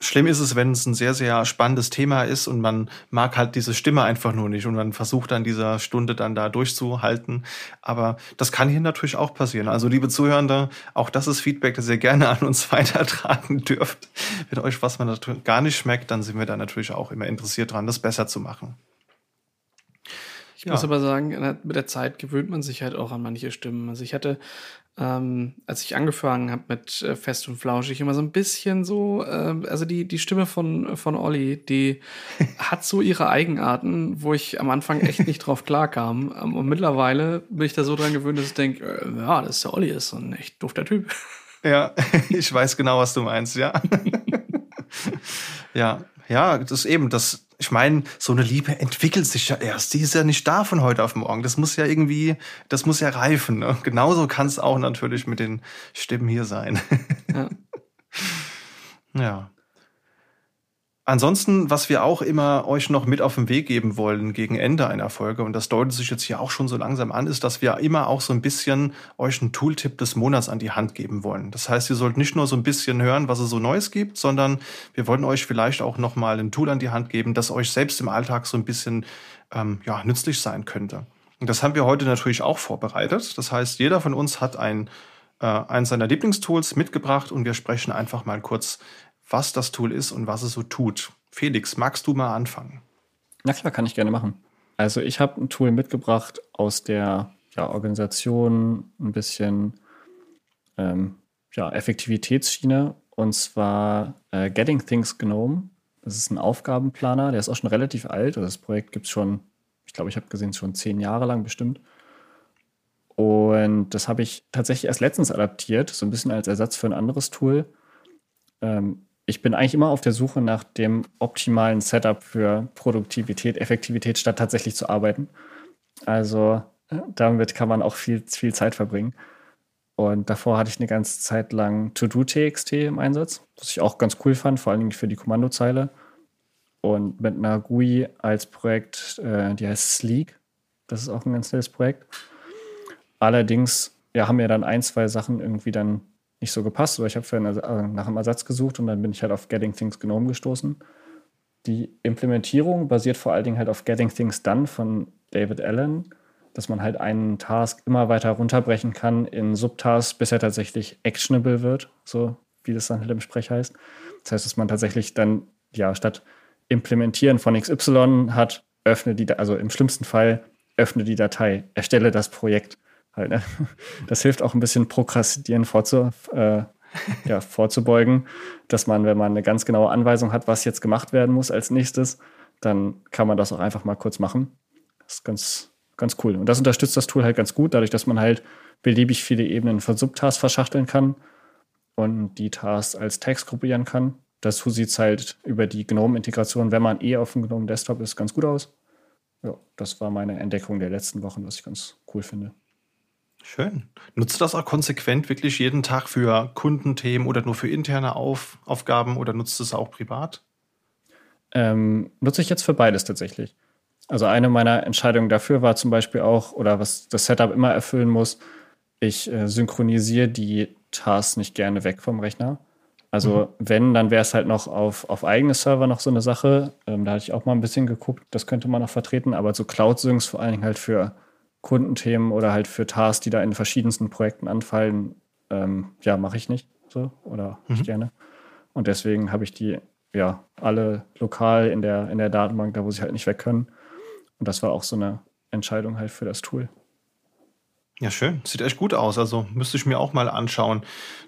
Schlimm ist es, wenn es ein sehr, sehr spannendes Thema ist und man mag halt diese Stimme einfach nur nicht und man versucht dann dieser Stunde dann da durchzuhalten. Aber das kann hier natürlich auch passieren. Also liebe Zuhörende, auch das ist Feedback, das ihr gerne an uns weitertragen dürft. Wenn euch was man gar nicht schmeckt, dann sind wir da natürlich auch immer interessiert dran, das besser zu machen. Ich ja. muss aber sagen, mit der Zeit gewöhnt man sich halt auch an manche Stimmen. Also ich hatte ähm, als ich angefangen habe mit äh, Fest und Flauschig, immer so ein bisschen so, äh, also die, die Stimme von, von Olli, die hat so ihre Eigenarten, wo ich am Anfang echt nicht drauf klarkam. Ähm, und mittlerweile bin ich da so dran gewöhnt, dass ich denke, äh, ja, das ist der Olli, ist so ein echt dufter Typ. Ja, ich weiß genau, was du meinst, ja. ja, ja, das ist eben, das, ich meine, so eine Liebe entwickelt sich ja erst. Die ist ja nicht da von heute auf morgen. Das muss ja irgendwie, das muss ja reifen. Ne? Genauso kann es auch natürlich mit den Stimmen hier sein. Ja. ja. Ansonsten, was wir auch immer euch noch mit auf den Weg geben wollen gegen Ende einer Folge, und das deutet sich jetzt hier auch schon so langsam an, ist, dass wir immer auch so ein bisschen euch einen Tooltip des Monats an die Hand geben wollen. Das heißt, ihr sollt nicht nur so ein bisschen hören, was es so Neues gibt, sondern wir wollen euch vielleicht auch nochmal ein Tool an die Hand geben, das euch selbst im Alltag so ein bisschen ähm, ja, nützlich sein könnte. Und das haben wir heute natürlich auch vorbereitet. Das heißt, jeder von uns hat ein, äh, eins seiner Lieblingstools mitgebracht und wir sprechen einfach mal kurz was das Tool ist und was es so tut. Felix, magst du mal anfangen? Na klar, kann ich gerne machen. Also ich habe ein Tool mitgebracht aus der ja, Organisation, ein bisschen ähm, ja, Effektivitätsschiene und zwar äh, Getting Things Gnome. Das ist ein Aufgabenplaner, der ist auch schon relativ alt. Also das Projekt gibt es schon, ich glaube, ich habe gesehen, schon zehn Jahre lang bestimmt. Und das habe ich tatsächlich erst letztens adaptiert, so ein bisschen als Ersatz für ein anderes Tool. Ähm, ich bin eigentlich immer auf der Suche nach dem optimalen Setup für Produktivität, Effektivität, statt tatsächlich zu arbeiten. Also äh, damit kann man auch viel, viel Zeit verbringen. Und davor hatte ich eine ganze Zeit lang To-Do-TXT im Einsatz, was ich auch ganz cool fand, vor allen Dingen für die Kommandozeile. Und mit einer GUI als Projekt, äh, die heißt Sleek. Das ist auch ein ganz nettes Projekt. Allerdings ja, haben mir dann ein, zwei Sachen irgendwie dann nicht so gepasst, oder ich habe äh, nach einem Ersatz gesucht und dann bin ich halt auf Getting Things Gnome gestoßen. Die Implementierung basiert vor allen Dingen halt auf Getting Things Done von David Allen, dass man halt einen Task immer weiter runterbrechen kann in Subtasks, bis er tatsächlich actionable wird, so wie das dann halt im Sprech heißt. Das heißt, dass man tatsächlich dann, ja, statt implementieren von XY hat, öffne die, also im schlimmsten Fall, öffne die Datei, erstelle das Projekt halt, ne? Das hilft auch ein bisschen Prokrastinieren vorzu, äh, ja, vorzubeugen, dass man, wenn man eine ganz genaue Anweisung hat, was jetzt gemacht werden muss als nächstes, dann kann man das auch einfach mal kurz machen. Das ist ganz, ganz cool. Und das unterstützt das Tool halt ganz gut, dadurch, dass man halt beliebig viele Ebenen von Subtasks verschachteln kann und die Tasks als Text gruppieren kann. Dazu sieht es halt über die GNOME-Integration, wenn man eh auf dem GNOME-Desktop ist, ganz gut aus. Ja, das war meine Entdeckung der letzten Wochen, was ich ganz cool finde. Schön. Nutzt du das auch konsequent wirklich jeden Tag für Kundenthemen oder nur für interne Auf Aufgaben oder nutzt du es auch privat? Ähm, nutze ich jetzt für beides tatsächlich. Also eine meiner Entscheidungen dafür war zum Beispiel auch, oder was das Setup immer erfüllen muss, ich äh, synchronisiere die Tasks nicht gerne weg vom Rechner. Also mhm. wenn, dann wäre es halt noch auf, auf eigene Server noch so eine Sache. Ähm, da hatte ich auch mal ein bisschen geguckt, das könnte man noch vertreten, aber so Cloud-Syncs vor allen Dingen halt für Kundenthemen oder halt für Tasks, die da in verschiedensten Projekten anfallen, ähm, ja, mache ich nicht so oder mhm. nicht gerne. Und deswegen habe ich die ja alle lokal in der, in der Datenbank, da wo sie halt nicht weg können. Und das war auch so eine Entscheidung halt für das Tool. Ja, schön. Sieht echt gut aus. Also müsste ich mir auch mal anschauen.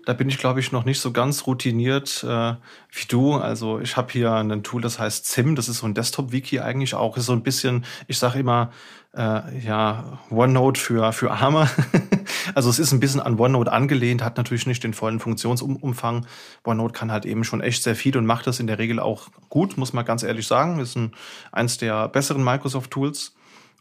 Da bin ich, glaube ich, noch nicht so ganz routiniert äh, wie du. Also ich habe hier ein Tool, das heißt ZIM. Das ist so ein Desktop-Wiki eigentlich auch. Ist so ein bisschen, ich sage immer, äh, ja, OneNote für, für Arme. also es ist ein bisschen an OneNote angelehnt, hat natürlich nicht den vollen Funktionsumfang. OneNote kann halt eben schon echt sehr viel und macht das in der Regel auch gut, muss man ganz ehrlich sagen. Ist ein, eins der besseren Microsoft-Tools.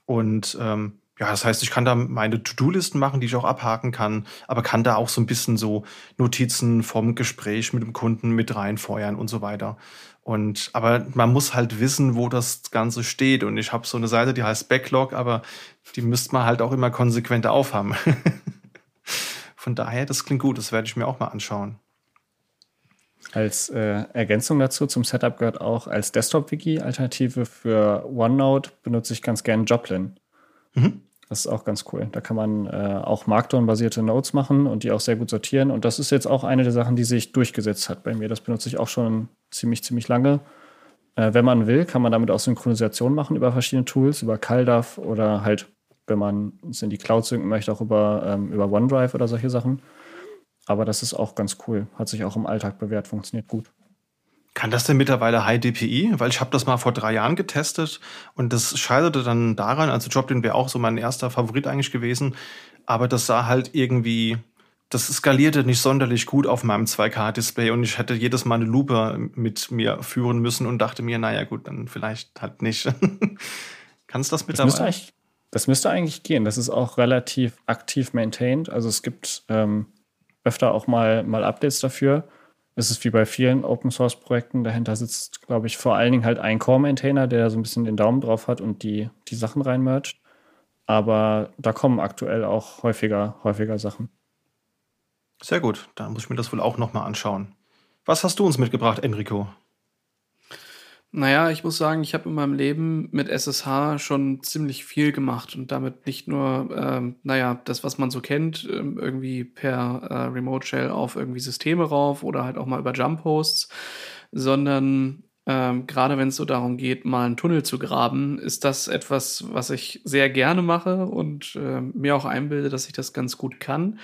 Und ähm, ja, das heißt, ich kann da meine To-Do-Listen machen, die ich auch abhaken kann, aber kann da auch so ein bisschen so Notizen vom Gespräch mit dem Kunden mit reinfeuern und so weiter. Und aber man muss halt wissen, wo das Ganze steht. Und ich habe so eine Seite, die heißt Backlog, aber die müsste man halt auch immer konsequent aufhaben. Von daher, das klingt gut, das werde ich mir auch mal anschauen. Als äh, Ergänzung dazu zum Setup gehört auch als Desktop-Wiki-Alternative für OneNote benutze ich ganz gerne Joplin. Mhm. Das ist auch ganz cool. Da kann man äh, auch Markdown-basierte Notes machen und die auch sehr gut sortieren. Und das ist jetzt auch eine der Sachen, die sich durchgesetzt hat bei mir. Das benutze ich auch schon ziemlich, ziemlich lange. Äh, wenn man will, kann man damit auch Synchronisation machen über verschiedene Tools, über CalDAV oder halt wenn man es in die Cloud synken möchte, auch über, ähm, über OneDrive oder solche Sachen. Aber das ist auch ganz cool. Hat sich auch im Alltag bewährt, funktioniert gut. Kann das denn mittlerweile High DPI? Weil ich habe das mal vor drei Jahren getestet und das scheiterte dann daran, also Joplin wäre auch so mein erster Favorit eigentlich gewesen, aber das sah halt irgendwie, das skalierte nicht sonderlich gut auf meinem 2K-Display und ich hätte jedes Mal eine Lupe mit mir führen müssen und dachte mir, naja gut, dann vielleicht halt nicht. Kannst das mittlerweile? Das müsste, das müsste eigentlich gehen. Das ist auch relativ aktiv maintained. Also es gibt ähm, öfter auch mal, mal Updates dafür. Es ist wie bei vielen Open Source Projekten. Dahinter sitzt, glaube ich, vor allen Dingen halt ein Core-Maintainer, der so ein bisschen den Daumen drauf hat und die, die Sachen reinmercht. Aber da kommen aktuell auch häufiger, häufiger Sachen. Sehr gut. Da muss ich mir das wohl auch nochmal anschauen. Was hast du uns mitgebracht, Enrico? Naja, ich muss sagen, ich habe in meinem Leben mit SSH schon ziemlich viel gemacht und damit nicht nur, ähm, naja, das, was man so kennt, ähm, irgendwie per äh, Remote Shell auf irgendwie Systeme rauf oder halt auch mal über Jump Hosts, sondern ähm, gerade wenn es so darum geht, mal einen Tunnel zu graben, ist das etwas, was ich sehr gerne mache und äh, mir auch einbilde, dass ich das ganz gut kann.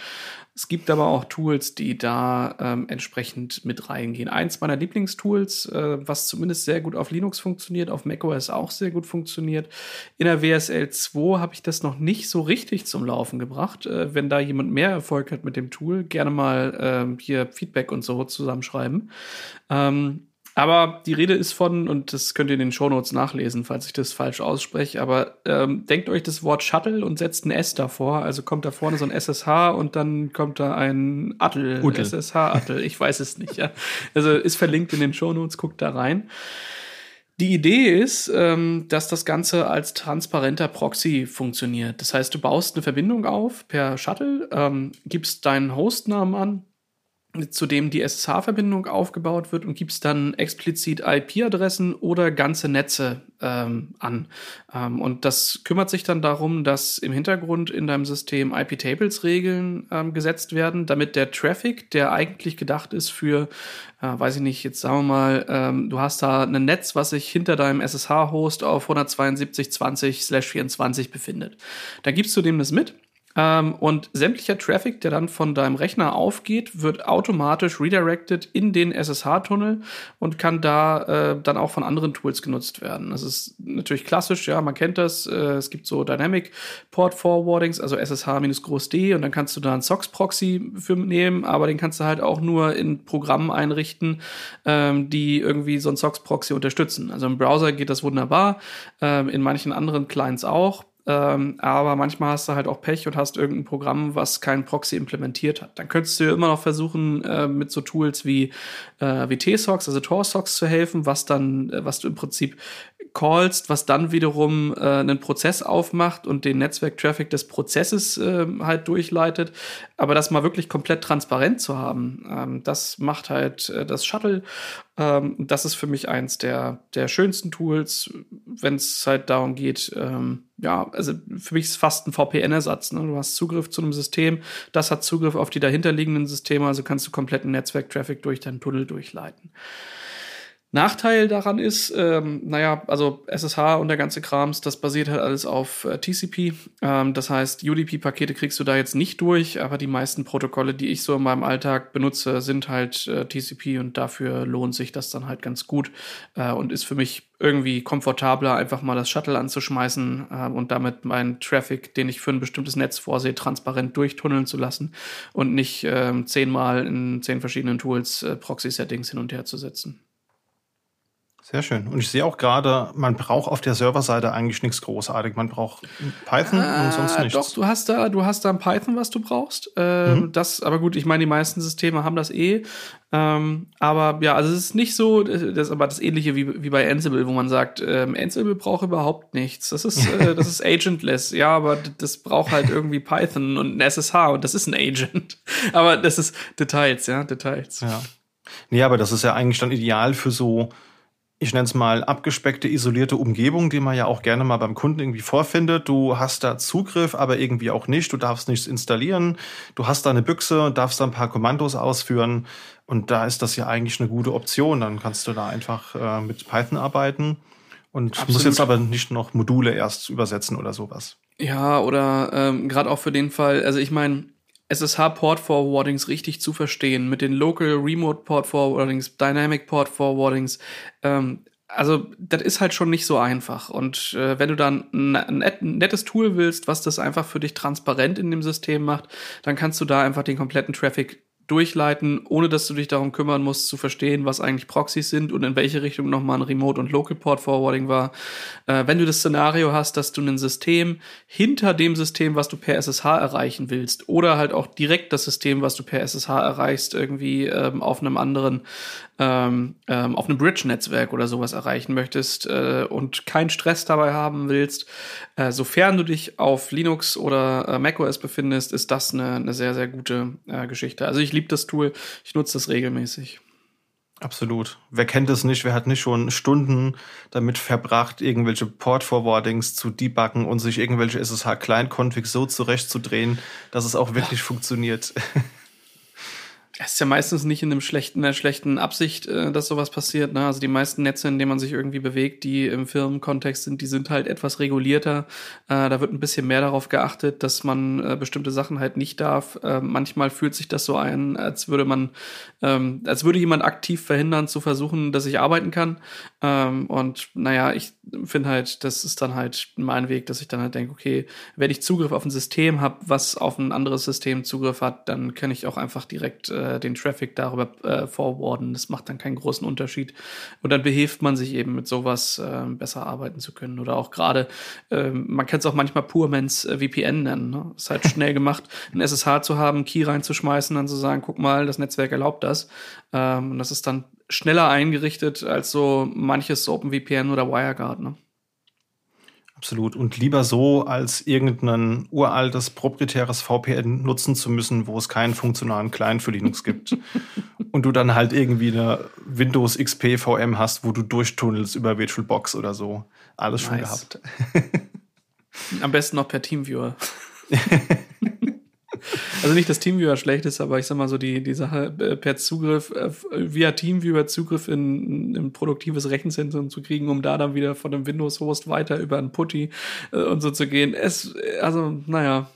Es gibt aber auch Tools, die da ähm, entsprechend mit reingehen. Eins meiner Lieblingstools, äh, was zumindest sehr gut auf Linux funktioniert, auf macOS auch sehr gut funktioniert. In der WSL 2 habe ich das noch nicht so richtig zum Laufen gebracht. Äh, wenn da jemand mehr Erfolg hat mit dem Tool, gerne mal äh, hier Feedback und so zusammenschreiben. Ähm, aber die Rede ist von, und das könnt ihr in den Shownotes nachlesen, falls ich das falsch ausspreche, aber ähm, denkt euch das Wort Shuttle und setzt ein S davor. Also kommt da vorne so ein SSH und dann kommt da ein Attel, SSH-Attel, ich weiß es nicht. Ja. Also ist verlinkt in den Shownotes, guckt da rein. Die Idee ist, ähm, dass das Ganze als transparenter Proxy funktioniert. Das heißt, du baust eine Verbindung auf per Shuttle, ähm, gibst deinen Hostnamen an, zu dem die SSH-Verbindung aufgebaut wird und gibst dann explizit IP-Adressen oder ganze Netze ähm, an. Ähm, und das kümmert sich dann darum, dass im Hintergrund in deinem System IP-Tables-Regeln ähm, gesetzt werden, damit der Traffic, der eigentlich gedacht ist für, äh, weiß ich nicht, jetzt sagen wir mal, ähm, du hast da ein Netz, was sich hinter deinem SSH-Host auf 172.20/24 befindet. Da gibst du dem das mit ähm, und sämtlicher Traffic, der dann von deinem Rechner aufgeht, wird automatisch redirected in den SSH-Tunnel und kann da äh, dann auch von anderen Tools genutzt werden. Das ist natürlich klassisch, ja, man kennt das. Äh, es gibt so Dynamic Port Forwardings, also SSH-Groß D und dann kannst du da einen SOX-Proxy für nehmen, aber den kannst du halt auch nur in Programmen einrichten, ähm, die irgendwie so einen SOX-Proxy unterstützen. Also im Browser geht das wunderbar, ähm, in manchen anderen Clients auch. Ähm, aber manchmal hast du halt auch Pech und hast irgendein Programm, was keinen Proxy implementiert hat. Dann könntest du immer noch versuchen, äh, mit so Tools wie, äh, wie T-Socks, also Tor-Socks zu helfen, was dann, äh, was du im Prinzip callst, was dann wiederum äh, einen Prozess aufmacht und den Netzwerk-Traffic des Prozesses äh, halt durchleitet. Aber das mal wirklich komplett transparent zu haben, ähm, das macht halt äh, das Shuttle. Ähm, das ist für mich eins der, der schönsten Tools, wenn es halt darum geht, ähm, ja, also für mich ist es fast ein VPN-Ersatz. Ne? Du hast Zugriff zu einem System, das hat Zugriff auf die dahinterliegenden Systeme, also kannst du kompletten Netzwerk-Traffic durch deinen Tunnel durchleiten. Nachteil daran ist, ähm, naja, also SSH und der ganze Krams, das basiert halt alles auf äh, TCP. Ähm, das heißt, UDP-Pakete kriegst du da jetzt nicht durch, aber die meisten Protokolle, die ich so in meinem Alltag benutze, sind halt äh, TCP und dafür lohnt sich das dann halt ganz gut äh, und ist für mich irgendwie komfortabler, einfach mal das Shuttle anzuschmeißen äh, und damit meinen Traffic, den ich für ein bestimmtes Netz vorsehe, transparent durchtunneln zu lassen und nicht äh, zehnmal in zehn verschiedenen Tools äh, Proxy-Settings hin und her zu setzen. Sehr schön. Und ich sehe auch gerade, man braucht auf der Serverseite eigentlich nichts großartig. Man braucht Python ah, und sonst nichts. Doch, du hast da, du hast da ein Python, was du brauchst. Ähm, mhm. Das, aber gut, ich meine, die meisten Systeme haben das eh. Ähm, aber ja, also es ist nicht so, das ist aber das ähnliche wie, wie bei Ansible, wo man sagt, ähm, Ansible braucht überhaupt nichts. Das ist, äh, das ist agentless. Ja, aber das braucht halt irgendwie Python und ein SSH und das ist ein Agent. aber das ist Details, ja, Details. Ja. Nee, aber das ist ja eigentlich dann ideal für so ich nenne es mal, abgespeckte, isolierte Umgebung, die man ja auch gerne mal beim Kunden irgendwie vorfindet. Du hast da Zugriff, aber irgendwie auch nicht. Du darfst nichts installieren. Du hast da eine Büchse, darfst da ein paar Kommandos ausführen. Und da ist das ja eigentlich eine gute Option. Dann kannst du da einfach äh, mit Python arbeiten und Absolut. musst jetzt aber nicht noch Module erst übersetzen oder sowas. Ja, oder ähm, gerade auch für den Fall, also ich meine, SSH-Port Forwardings richtig zu verstehen, mit den Local Remote Port Forwardings, Dynamic Port Forwardings, ähm, also das ist halt schon nicht so einfach. Und äh, wenn du dann ein, ein, nettes Tool willst, was das einfach für dich transparent in dem System macht, dann kannst du da einfach den kompletten Traffic durchleiten, ohne dass du dich darum kümmern musst, zu verstehen, was eigentlich Proxys sind und in welche Richtung nochmal ein Remote- und Local-Port-Forwarding war. Äh, wenn du das Szenario hast, dass du ein System hinter dem System, was du per SSH erreichen willst, oder halt auch direkt das System, was du per SSH erreichst, irgendwie ähm, auf einem anderen ähm, ähm, auf einem Bridge-Netzwerk oder sowas erreichen möchtest äh, und keinen Stress dabei haben willst, äh, sofern du dich auf Linux oder äh, macOS befindest, ist das eine, eine sehr, sehr gute äh, Geschichte. Also ich liebe das Tool, ich nutze das regelmäßig. Absolut. Wer kennt es nicht? Wer hat nicht schon Stunden damit verbracht, irgendwelche Port-Forwardings zu debuggen und sich irgendwelche SSH-Client-Configs so zurechtzudrehen, dass es auch wirklich ja. funktioniert? Es ist ja meistens nicht in einem schlechten, einer schlechten Absicht, äh, dass sowas passiert. Ne? Also die meisten Netze, in denen man sich irgendwie bewegt, die im Firmenkontext sind, die sind halt etwas regulierter. Äh, da wird ein bisschen mehr darauf geachtet, dass man äh, bestimmte Sachen halt nicht darf. Manchmal fühlt sich das so ein, als würde man, ähm, als würde jemand aktiv verhindern, zu versuchen, dass ich arbeiten kann. Ähm, und naja, ich finde halt, das ist dann halt mein Weg, dass ich dann halt denke, okay, wenn ich Zugriff auf ein System habe, was auf ein anderes System Zugriff hat, dann kann ich auch einfach direkt äh, den Traffic darüber äh, forwarden. Das macht dann keinen großen Unterschied. Und dann behilft man sich eben mit sowas äh, besser arbeiten zu können. Oder auch gerade, äh, man kann es auch manchmal Purmans äh, VPN nennen. Ne? Ist halt schnell gemacht, ein SSH zu haben, Key reinzuschmeißen, dann zu sagen, guck mal, das Netzwerk erlaubt das. Ähm, und das ist dann schneller eingerichtet als so manches OpenVPN oder WireGuard. Ne? Absolut. Und lieber so, als irgendein uraltes, proprietäres VPN nutzen zu müssen, wo es keinen funktionalen Client für Linux gibt. und du dann halt irgendwie eine Windows XP VM hast, wo du durchtunnelst über VirtualBox oder so. Alles nice. schon gehabt. Am besten noch per Teamviewer. Also nicht, dass Teamviewer schlecht ist, aber ich sag mal so, die, die Sache äh, per Zugriff, äh, via Teamviewer Zugriff in, ein produktives Rechenzentrum zu kriegen, um da dann wieder von dem Windows-Host weiter über ein Putty äh, und so zu gehen. Es, also, naja.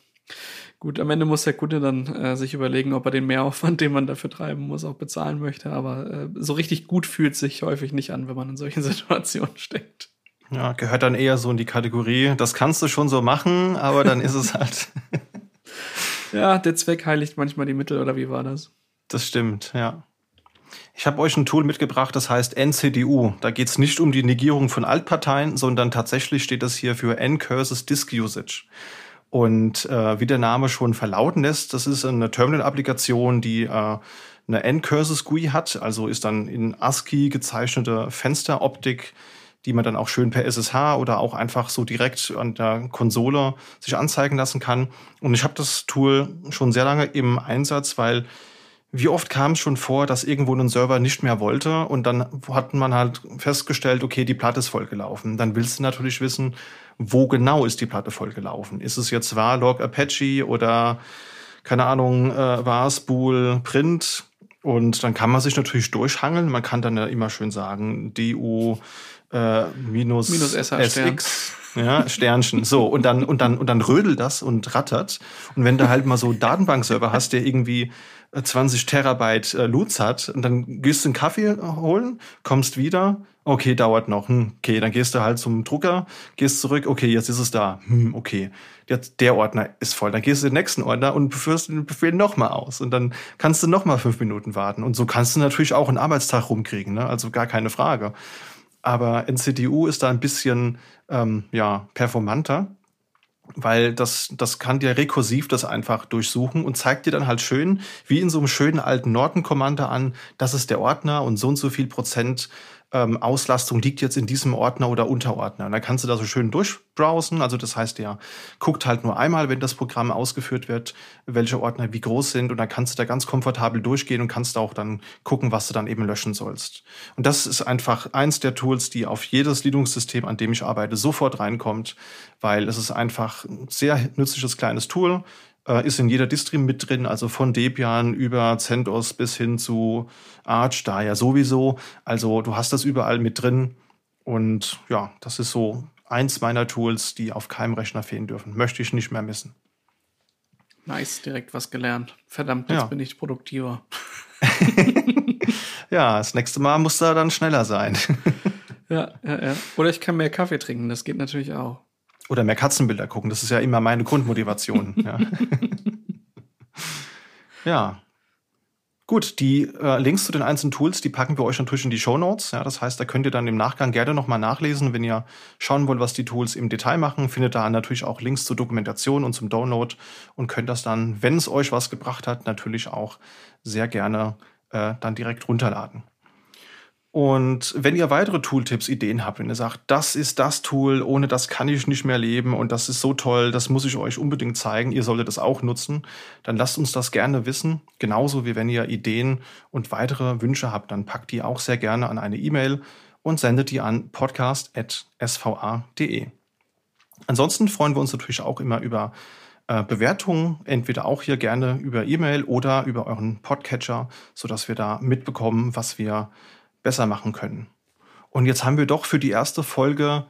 Gut, am Ende muss der Kunde dann äh, sich überlegen, ob er den Mehraufwand, den man dafür treiben muss, auch bezahlen möchte. Aber äh, so richtig gut fühlt sich häufig nicht an, wenn man in solchen Situationen steckt. Ja, gehört dann eher so in die Kategorie, das kannst du schon so machen, aber dann ist es halt ja, der Zweck heiligt manchmal die Mittel, oder wie war das? Das stimmt, ja. Ich habe euch ein Tool mitgebracht, das heißt NCDU. Da geht es nicht um die Negierung von Altparteien, sondern tatsächlich steht das hier für N-Curses Disk Usage. Und äh, wie der Name schon verlauten lässt, das ist eine Terminal-Applikation, die äh, eine N-Curses GUI hat, also ist dann in ASCII gezeichnete Fensteroptik die man dann auch schön per SSH oder auch einfach so direkt an der Konsole sich anzeigen lassen kann. Und ich habe das Tool schon sehr lange im Einsatz, weil wie oft kam es schon vor, dass irgendwo ein Server nicht mehr wollte und dann hat man halt festgestellt, okay, die Platte ist vollgelaufen. Dann willst du natürlich wissen, wo genau ist die Platte vollgelaufen? Ist es jetzt Warlog Apache oder keine Ahnung, äh, Warspool Print? Und dann kann man sich natürlich durchhangeln. Man kann dann ja immer schön sagen, DU äh, minus, minus SX. Ja, Sternchen. So, und dann, und dann, und dann rödelt das und rattert. Und wenn du halt mal so Datenbankserver hast, der irgendwie 20 äh, Terabyte äh, Loots hat, und dann gehst du einen Kaffee holen, kommst wieder, okay, dauert noch, hm, okay, dann gehst du halt zum Drucker, gehst zurück, okay, jetzt ist es da, hm, okay, jetzt der Ordner ist voll, dann gehst du den nächsten Ordner und führst den Befehl nochmal aus und dann kannst du nochmal fünf Minuten warten und so kannst du natürlich auch einen Arbeitstag rumkriegen, ne? also gar keine Frage. Aber NCDU ist da ein bisschen ähm, ja, performanter, weil das, das kann dir rekursiv das einfach durchsuchen und zeigt dir dann halt schön, wie in so einem schönen alten Norton-Commander an, das ist der Ordner und so und so viel Prozent ähm, Auslastung liegt jetzt in diesem Ordner oder Unterordner. Und dann kannst du da so schön durchbrowsen. Also das heißt, der guckt halt nur einmal, wenn das Programm ausgeführt wird, welche Ordner wie groß sind. Und dann kannst du da ganz komfortabel durchgehen und kannst auch dann gucken, was du dann eben löschen sollst. Und das ist einfach eins der Tools, die auf jedes Linux-System, an dem ich arbeite, sofort reinkommt, weil es ist einfach ein sehr nützliches kleines Tool äh, ist in jeder Distri mit drin, also von Debian über CentOS bis hin zu Arch, da ja sowieso. Also du hast das überall mit drin. Und ja, das ist so eins meiner Tools, die auf keinem Rechner fehlen dürfen. Möchte ich nicht mehr missen. Nice, direkt was gelernt. Verdammt, jetzt ja. bin ich produktiver. ja, das nächste Mal muss da dann schneller sein. ja, ja, ja. Oder ich kann mehr Kaffee trinken, das geht natürlich auch. Oder mehr Katzenbilder gucken, das ist ja immer meine Grundmotivation. ja. ja. Gut, die äh, Links zu den einzelnen Tools, die packen wir euch natürlich in die Show Notes. Ja, das heißt, da könnt ihr dann im Nachgang gerne nochmal nachlesen, wenn ihr schauen wollt, was die Tools im Detail machen. Findet da natürlich auch Links zur Dokumentation und zum Download und könnt das dann, wenn es euch was gebracht hat, natürlich auch sehr gerne äh, dann direkt runterladen. Und wenn ihr weitere Tooltips, Ideen habt, wenn ihr sagt, das ist das Tool, ohne das kann ich nicht mehr leben und das ist so toll, das muss ich euch unbedingt zeigen, ihr solltet es auch nutzen, dann lasst uns das gerne wissen. Genauso wie wenn ihr Ideen und weitere Wünsche habt, dann packt die auch sehr gerne an eine E-Mail und sendet die an podcast.sva.de. Ansonsten freuen wir uns natürlich auch immer über äh, Bewertungen, entweder auch hier gerne über E-Mail oder über euren Podcatcher, sodass wir da mitbekommen, was wir besser machen können. Und jetzt haben wir doch für die erste Folge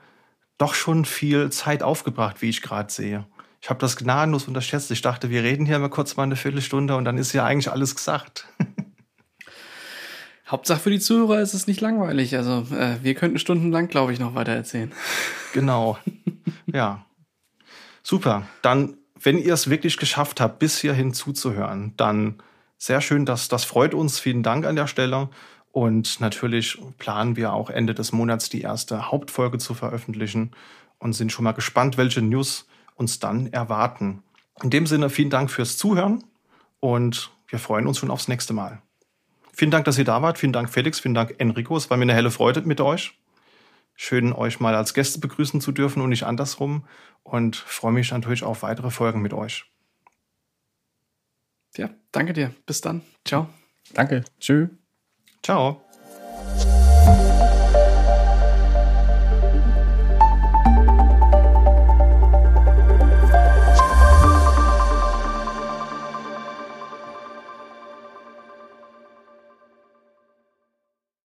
doch schon viel Zeit aufgebracht, wie ich gerade sehe. Ich habe das gnadenlos unterschätzt. Ich dachte, wir reden hier mal kurz mal eine Viertelstunde und dann ist ja eigentlich alles gesagt. Hauptsache für die Zuhörer ist es nicht langweilig. Also äh, wir könnten stundenlang, glaube ich, noch weiter erzählen. Genau. Ja. Super. Dann, wenn ihr es wirklich geschafft habt, bis hierhin zuzuhören, dann sehr schön, dass das freut uns. Vielen Dank an der Stelle. Und natürlich planen wir auch Ende des Monats die erste Hauptfolge zu veröffentlichen und sind schon mal gespannt, welche News uns dann erwarten. In dem Sinne, vielen Dank fürs Zuhören und wir freuen uns schon aufs nächste Mal. Vielen Dank, dass ihr da wart. Vielen Dank, Felix. Vielen Dank, Enrico. Es war mir eine helle Freude mit euch. Schön, euch mal als Gäste begrüßen zu dürfen und nicht andersrum. Und freue mich natürlich auf weitere Folgen mit euch. Ja, danke dir. Bis dann. Ciao. Danke. Tschüss. Ciao.